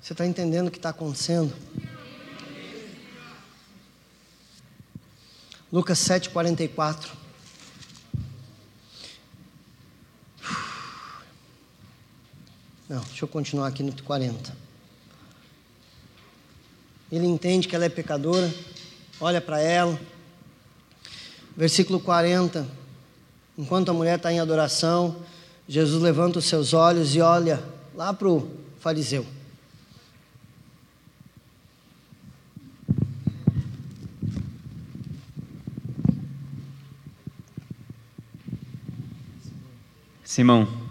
Você está entendendo o que está acontecendo? Lucas 7,44. Não, deixa eu continuar aqui no 40. Ele entende que ela é pecadora, olha para ela. Versículo 40. Enquanto a mulher está em adoração, Jesus levanta os seus olhos e olha lá para o fariseu. Simão,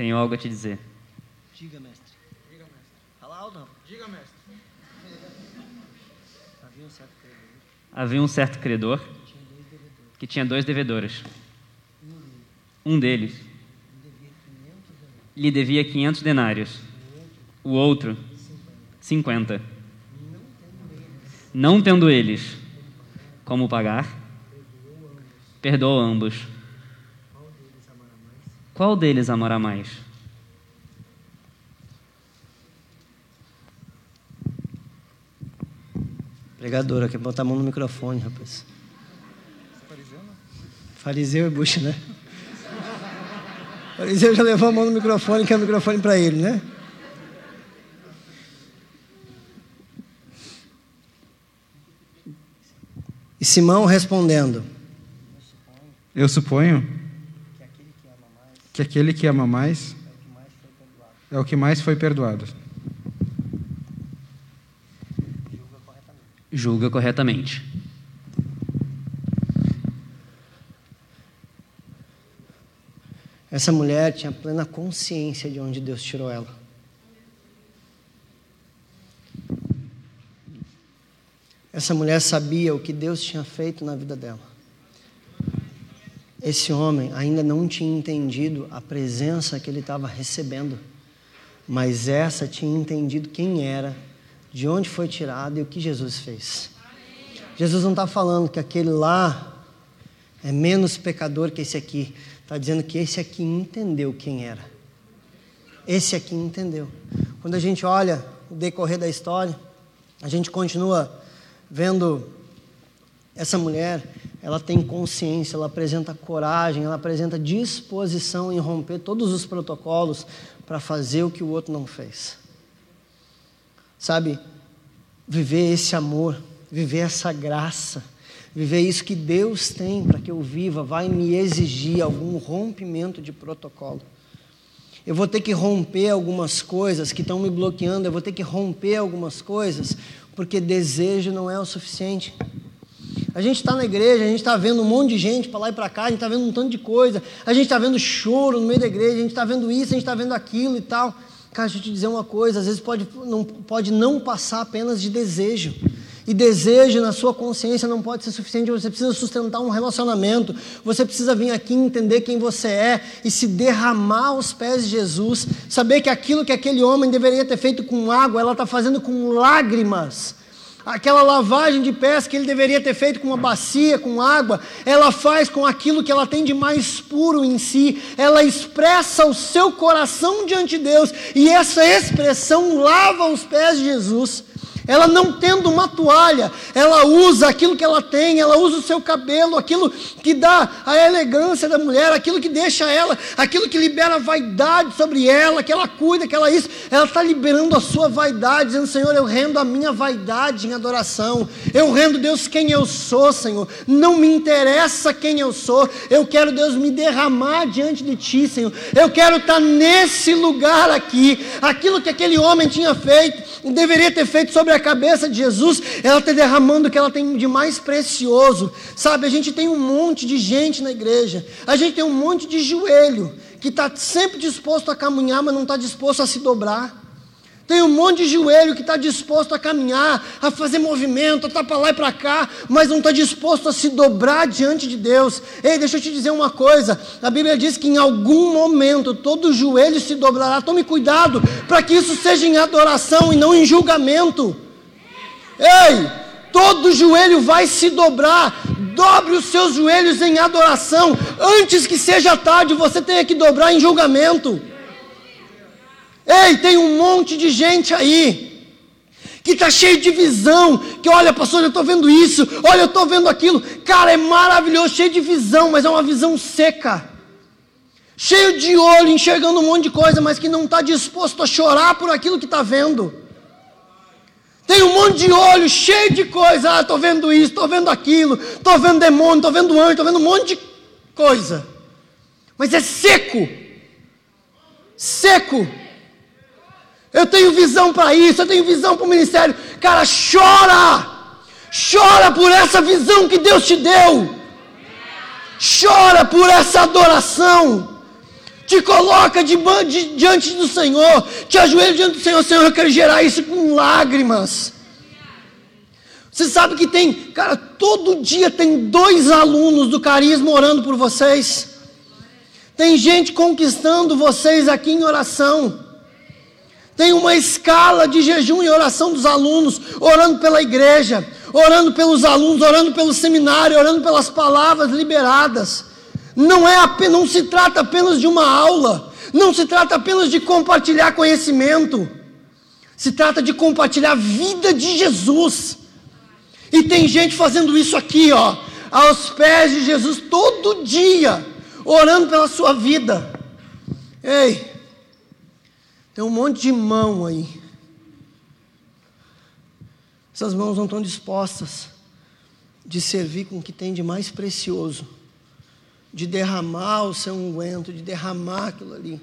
tenho algo a te dizer. Diga, mestre. Diga, mestre. Fala alto, não. Diga, mestre. Havia um certo credor Havia um certo credor que tinha dois devedores. Um deles lhe devia 500 denários, o outro 50. Não tendo eles como pagar, perdoou ambos. Qual deles amará mais? Pregadora, quer botar a mão no microfone, rapaz. Fariseu e bucha, né? Fariseu já levou a mão no microfone, que é o microfone para ele, né? E Simão respondendo: Eu suponho que aquele que ama mais é o que mais foi perdoado. Julga corretamente. Essa mulher tinha plena consciência de onde Deus tirou ela. Essa mulher sabia o que Deus tinha feito na vida dela. Esse homem ainda não tinha entendido a presença que ele estava recebendo, mas essa tinha entendido quem era, de onde foi tirado e o que Jesus fez. Jesus não está falando que aquele lá é menos pecador que esse aqui. Está dizendo que esse aqui entendeu quem era. Esse aqui entendeu. Quando a gente olha o decorrer da história, a gente continua vendo essa mulher, ela tem consciência, ela apresenta coragem, ela apresenta disposição em romper todos os protocolos para fazer o que o outro não fez. Sabe, viver esse amor, viver essa graça, viver isso que Deus tem para que eu viva, vai me exigir algum rompimento de protocolo. Eu vou ter que romper algumas coisas que estão me bloqueando, eu vou ter que romper algumas coisas, porque desejo não é o suficiente. A gente está na igreja, a gente está vendo um monte de gente para lá e para cá, a gente está vendo um tanto de coisa, a gente está vendo choro no meio da igreja, a gente está vendo isso, a gente está vendo aquilo e tal. Cara, deixa eu te dizer uma coisa, às vezes pode não, pode não passar apenas de desejo. E desejo na sua consciência não pode ser suficiente, você precisa sustentar um relacionamento, você precisa vir aqui entender quem você é e se derramar aos pés de Jesus, saber que aquilo que aquele homem deveria ter feito com água, ela está fazendo com lágrimas. Aquela lavagem de pés que ele deveria ter feito com uma bacia, com água, ela faz com aquilo que ela tem de mais puro em si, ela expressa o seu coração diante de Deus, e essa expressão lava os pés de Jesus. Ela não tendo uma toalha, ela usa aquilo que ela tem, ela usa o seu cabelo, aquilo que dá a elegância da mulher, aquilo que deixa ela, aquilo que libera vaidade sobre ela, que ela cuida, que ela isso. Ela está liberando a sua vaidade, dizendo: Senhor, eu rendo a minha vaidade em adoração. Eu rendo, Deus, quem eu sou, Senhor. Não me interessa quem eu sou. Eu quero, Deus, me derramar diante de Ti, Senhor. Eu quero estar nesse lugar aqui. Aquilo que aquele homem tinha feito, deveria ter feito sobre a cabeça de Jesus, ela está derramando o que ela tem de mais precioso. Sabe, a gente tem um monte de gente na igreja, a gente tem um monte de joelho que está sempre disposto a caminhar, mas não está disposto a se dobrar. Tem um monte de joelho que está disposto a caminhar, a fazer movimento, a estar para lá e para cá, mas não está disposto a se dobrar diante de Deus. Ei, deixa eu te dizer uma coisa: a Bíblia diz que em algum momento todo joelho se dobrará. Tome cuidado para que isso seja em adoração e não em julgamento. Ei, todo joelho vai se dobrar. Dobre os seus joelhos em adoração. Antes que seja tarde, você tenha que dobrar em julgamento. Ei, tem um monte de gente aí que está cheio de visão, que olha, pastor, eu estou vendo isso, olha, eu estou vendo aquilo. Cara, é maravilhoso, cheio de visão, mas é uma visão seca. Cheio de olho, enxergando um monte de coisa, mas que não está disposto a chorar por aquilo que está vendo. Tem um monte de olho cheio de coisa. Ah, estou vendo isso, estou vendo aquilo, estou vendo demônio, estou vendo anjo, estou vendo um monte de coisa. Mas é seco. Seco. Eu tenho visão para isso, eu tenho visão para o ministério. Cara, chora! Chora por essa visão que Deus te deu. Chora por essa adoração. Te coloca de, de, diante do Senhor. Te ajoelha diante do Senhor. Senhor, eu quero gerar isso com lágrimas. Você sabe que tem, cara, todo dia tem dois alunos do carisma orando por vocês. Tem gente conquistando vocês aqui em oração. Tem uma escala de jejum e oração dos alunos, orando pela igreja, orando pelos alunos, orando pelo seminário, orando pelas palavras liberadas. Não é apenas, não se trata apenas de uma aula, não se trata apenas de compartilhar conhecimento. Se trata de compartilhar a vida de Jesus. E tem gente fazendo isso aqui, ó, aos pés de Jesus todo dia, orando pela sua vida. Ei, tem um monte de mão aí. Essas mãos não estão dispostas de servir com o que tem de mais precioso, de derramar o seu unguento, de derramar aquilo ali.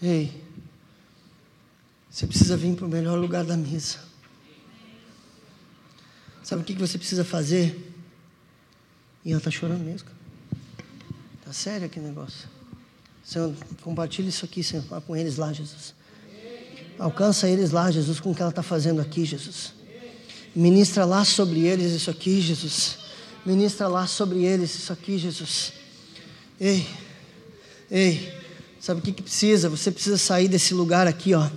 Ei, você precisa vir para o melhor lugar da mesa. Sabe o que você precisa fazer? E ela está chorando mesmo. Está sério aquele negócio. Senhor, compartilha isso aqui, Senhor. Com eles lá, Jesus. Alcança eles lá, Jesus, com o que ela está fazendo aqui, Jesus. Ministra lá sobre eles isso aqui, Jesus. Ministra lá sobre eles isso aqui, Jesus. Ei, ei, sabe o que, que precisa? Você precisa sair desse lugar aqui, ó.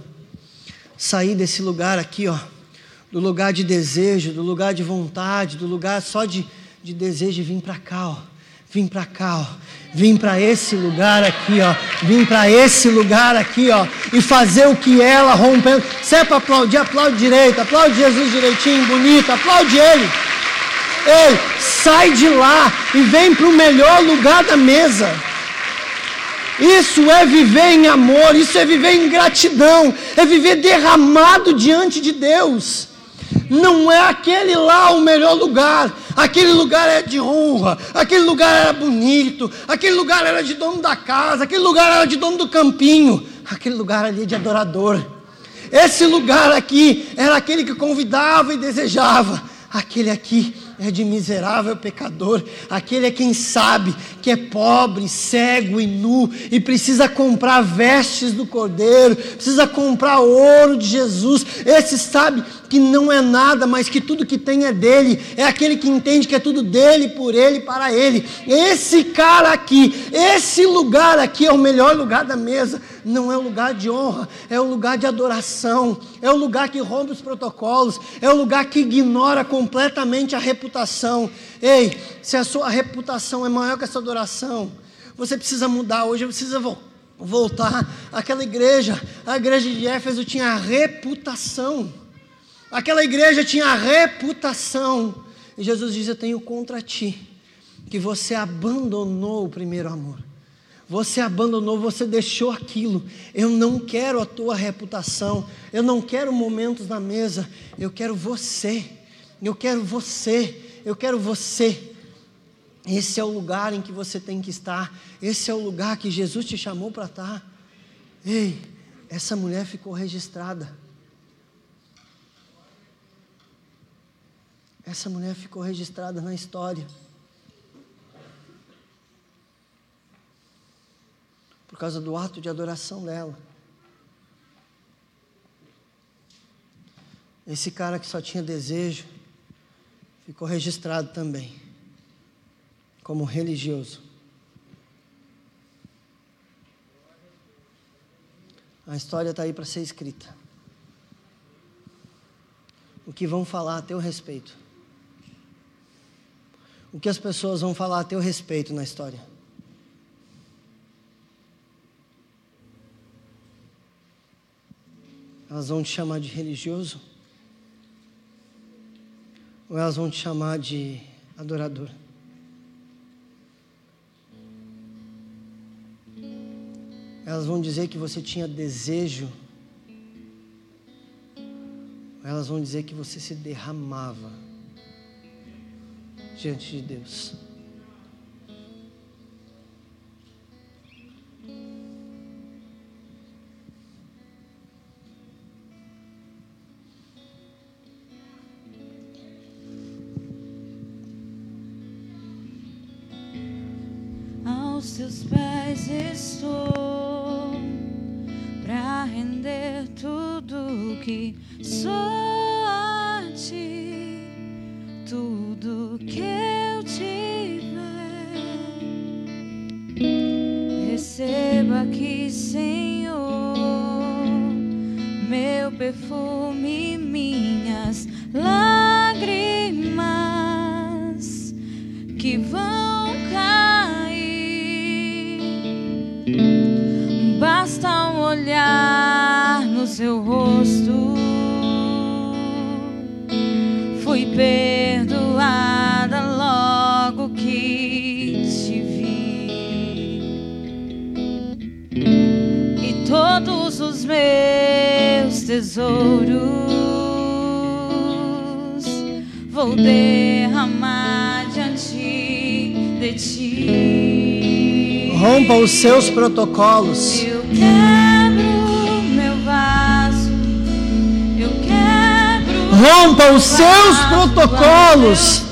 Sair desse lugar aqui, ó. Do lugar de desejo, do lugar de vontade, do lugar só de, de desejo e vir para cá, ó Vim para cá, ó. Vim para esse lugar aqui, ó. Vim para esse lugar aqui, ó. E fazer o que ela rompendo. Se é para aplaudir, aplaude direito. Aplaude Jesus direitinho, bonito. Aplaude ele. Ei, sai de lá e vem para o melhor lugar da mesa. Isso é viver em amor, isso é viver em gratidão, é viver derramado diante de Deus. Não é aquele lá o melhor lugar, aquele lugar é de honra, aquele lugar era bonito, aquele lugar era de dono da casa, aquele lugar era de dono do campinho, aquele lugar ali é de adorador. Esse lugar aqui era aquele que convidava e desejava, aquele aqui é de miserável pecador, aquele é quem sabe que é pobre, cego e nu e precisa comprar vestes do Cordeiro, precisa comprar ouro de Jesus. Esse sabe que não é nada, mas que tudo que tem é dele, é aquele que entende que é tudo dele, por ele, para ele. Esse cara aqui, esse lugar aqui é o melhor lugar da mesa, não é o lugar de honra, é o lugar de adoração, é o lugar que rompe os protocolos, é o lugar que ignora completamente a reputação. Ei, se a sua reputação é maior que a sua adoração, você precisa mudar hoje, precisa voltar. Aquela igreja, a igreja de Éfeso tinha reputação. Aquela igreja tinha reputação. E Jesus diz: Eu tenho contra ti que você abandonou o primeiro amor. Você abandonou, você deixou aquilo. Eu não quero a tua reputação. Eu não quero momentos na mesa. Eu quero você. Eu quero você. Eu quero você. Esse é o lugar em que você tem que estar. Esse é o lugar que Jesus te chamou para estar. Ei, essa mulher ficou registrada. Essa mulher ficou registrada na história. Por causa do ato de adoração dela. Esse cara que só tinha desejo ficou registrado também como religioso. A história está aí para ser escrita. O que vão falar a teu respeito? O que as pessoas vão falar a teu respeito na história? Elas vão te chamar de religioso? Ou elas vão te chamar de adorador? Elas vão dizer que você tinha desejo. Elas vão dizer que você se derramava diante de Deus. Aos teus pés estou para render tudo que sou a ti, tudo que eu tiver. Receba aqui, Senhor, meu perfume, minhas lágrimas que vão olhar no seu rosto. Fui perdoada logo que te vi. E todos os meus tesouros vou derramar diante de ti. Rompa os seus protocolos. Eu quebro meu vaso, eu quebro. Rompa os seus protocolos.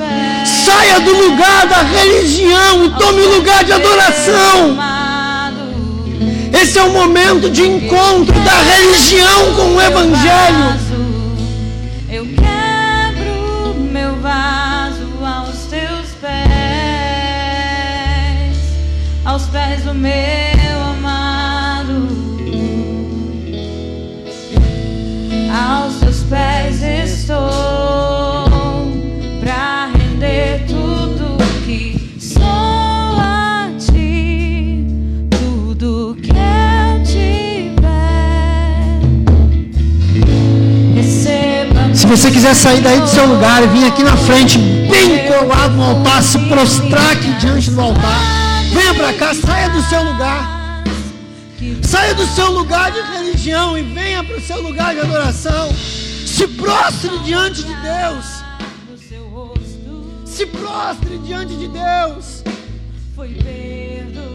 Saia do lugar da religião e tome o lugar de adoração. Esse é o momento de encontro da religião com o Evangelho. Eu quebro meu vaso aos teus pés, aos pés do meu você quiser sair daí do seu lugar e vir aqui na frente, bem colado no altar, se prostrar aqui diante do altar, venha para cá, saia do seu lugar. Saia do seu lugar de religião e venha para o seu lugar de adoração. Se prostre diante de Deus. Se prostre diante de Deus. foi perdoada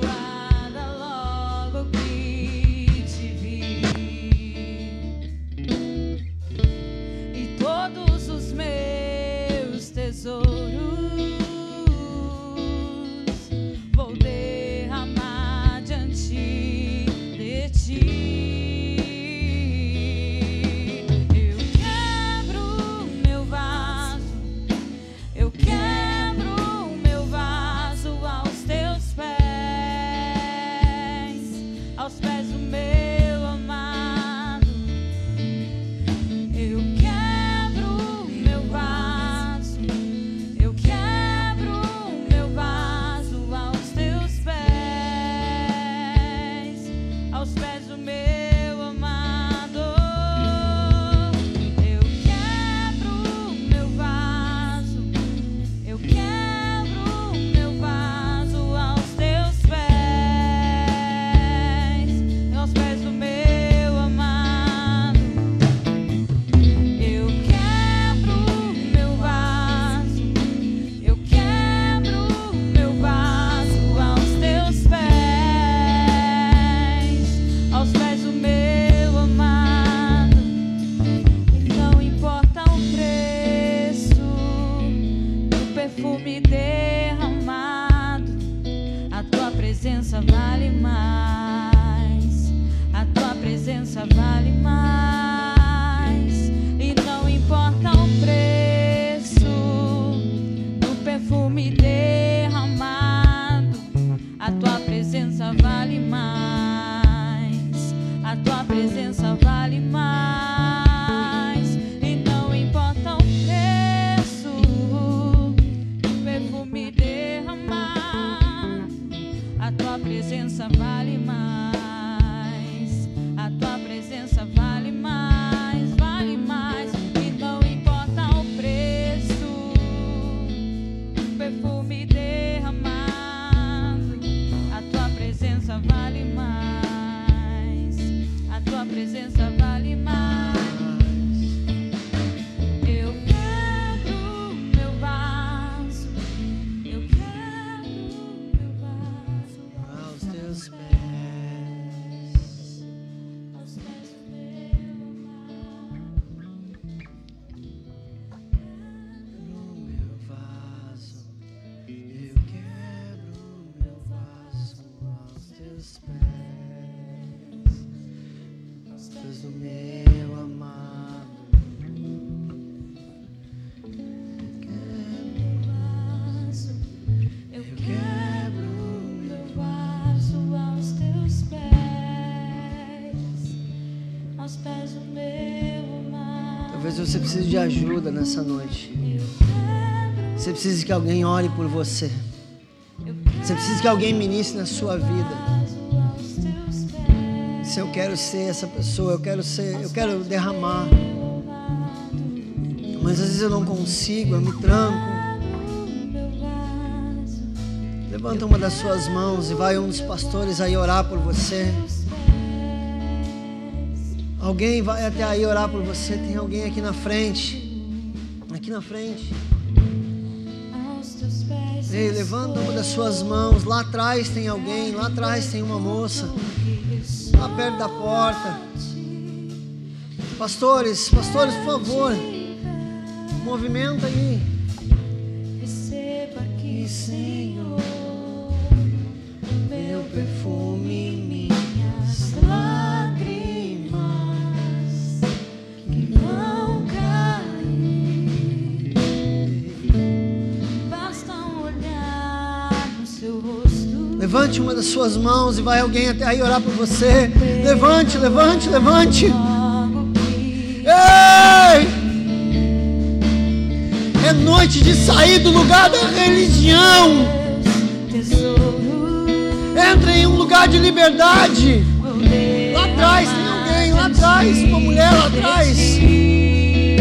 tua presença vale mais. A tua presença vale mais, vale mais. E não importa o preço perfume derramado, a tua presença vale mais. A tua presença vale você precise de ajuda nessa noite. Você precisa que alguém ore por você. Você precisa que alguém ministre na sua vida. Se eu quero ser essa pessoa, eu quero ser, eu quero derramar. Mas às vezes eu não consigo, eu me tranco. Levanta uma das suas mãos e vai um dos pastores aí orar por você. Alguém vai até aí orar por você. Tem alguém aqui na frente. Aqui na frente. Ei, levanta uma das suas mãos. Lá atrás tem alguém. Lá atrás tem uma moça. Lá perto da porta. Pastores, pastores, por favor. Movimenta aí. Receba aqui, Senhor, Meu perfume, Levante uma das suas mãos e vai alguém até aí orar por você. Levante, levante, levante. Ei! É noite de sair do lugar da religião. Entre em um lugar de liberdade. Lá atrás tem alguém, lá atrás, uma mulher lá atrás. Ei!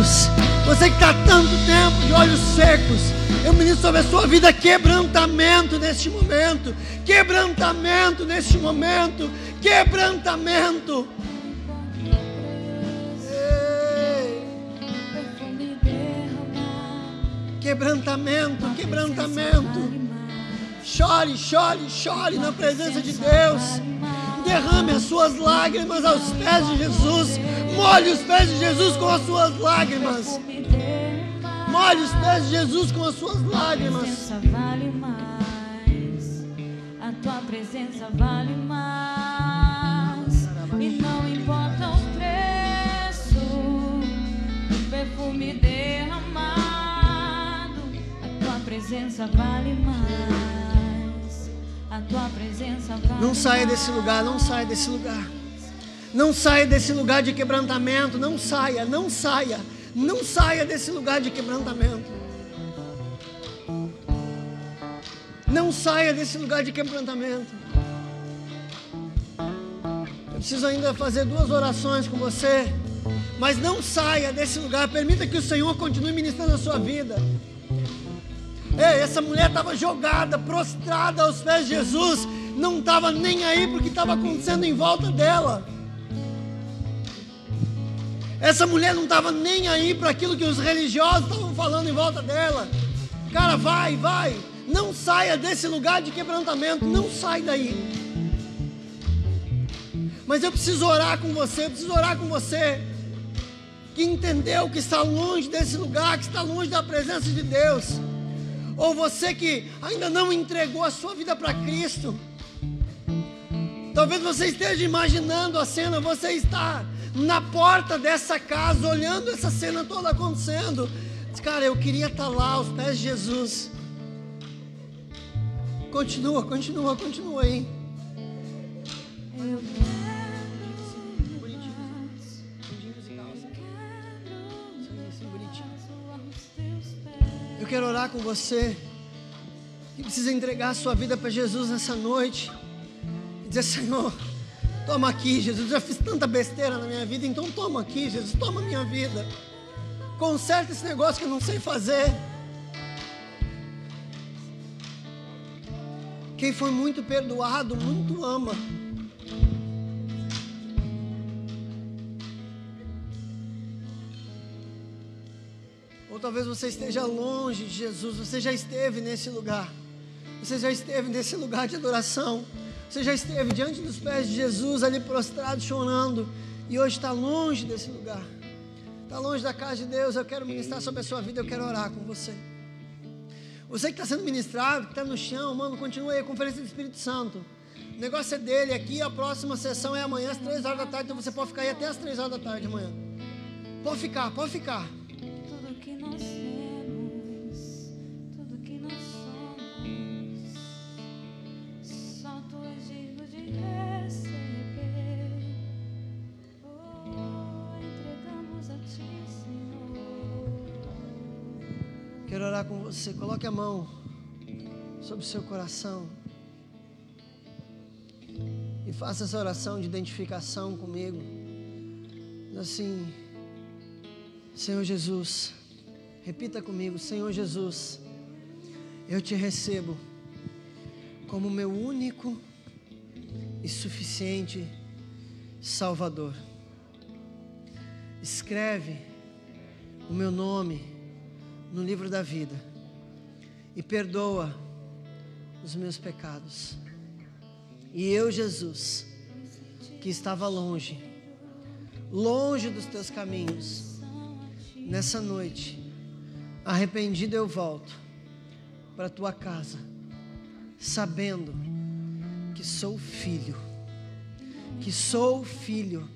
Secos, você que está tanto tempo de olhos secos, eu ministro sobre a sua vida quebrantamento neste momento, quebrantamento neste momento, quebrantamento. Quebrantamento, quebrantamento. Chore, chore, chore na presença de Deus. Derrame as suas lágrimas aos pés de Jesus. Molhe os pés de Jesus com as suas lágrimas. Molhe os pés de Jesus com as suas lágrimas. presença vale mais. A tua presença vale mais. E não importa o preço do perfume derramado. A tua presença vale mais. Não saia desse lugar, não saia desse lugar. Não saia desse lugar de quebrantamento, não saia, não saia. Não saia desse lugar de quebrantamento. Não saia desse lugar de quebrantamento. Eu preciso ainda fazer duas orações com você. Mas não saia desse lugar. Permita que o Senhor continue ministrando a sua vida. Ei, essa mulher estava jogada, prostrada aos pés de Jesus. Não estava nem aí para o que estava acontecendo em volta dela. Essa mulher não estava nem aí para aquilo que os religiosos estavam falando em volta dela. Cara, vai, vai. Não saia desse lugar de quebrantamento. Não sai daí. Mas eu preciso orar com você. Eu preciso orar com você. Que entendeu que está longe desse lugar, que está longe da presença de Deus. Ou você que ainda não entregou a sua vida para Cristo. Talvez você esteja imaginando a cena, você está na porta dessa casa, olhando essa cena toda acontecendo. Cara, eu queria estar lá aos pés de Jesus. Continua, continua, continua aí. Eu quero orar com você que precisa entregar a sua vida para Jesus nessa noite e dizer: Senhor, toma aqui, Jesus. Já fiz tanta besteira na minha vida, então toma aqui, Jesus. Toma minha vida. Conserta esse negócio que eu não sei fazer. Quem foi muito perdoado, muito ama. Ou talvez você esteja longe de Jesus, você já esteve nesse lugar. Você já esteve nesse lugar de adoração. Você já esteve diante dos pés de Jesus, ali prostrado, chorando. E hoje está longe desse lugar. Está longe da casa de Deus. Eu quero ministrar sobre a sua vida, eu quero orar com você. Você que está sendo ministrado, que está no chão, mano, continua aí a conferência do Espírito Santo. O negócio é dele aqui, a próxima sessão é amanhã às três horas da tarde, então você pode ficar aí até às três horas da tarde amanhã. Pode ficar, pode ficar. Você. Coloque a mão sobre o seu coração. E faça essa oração de identificação comigo. Assim, Senhor Jesus, repita comigo: Senhor Jesus, eu te recebo como meu único e suficiente Salvador. Escreve o meu nome no livro da vida e perdoa os meus pecados. E eu, Jesus, que estava longe, longe dos teus caminhos, nessa noite, arrependido eu volto para a tua casa, sabendo que sou filho, que sou filho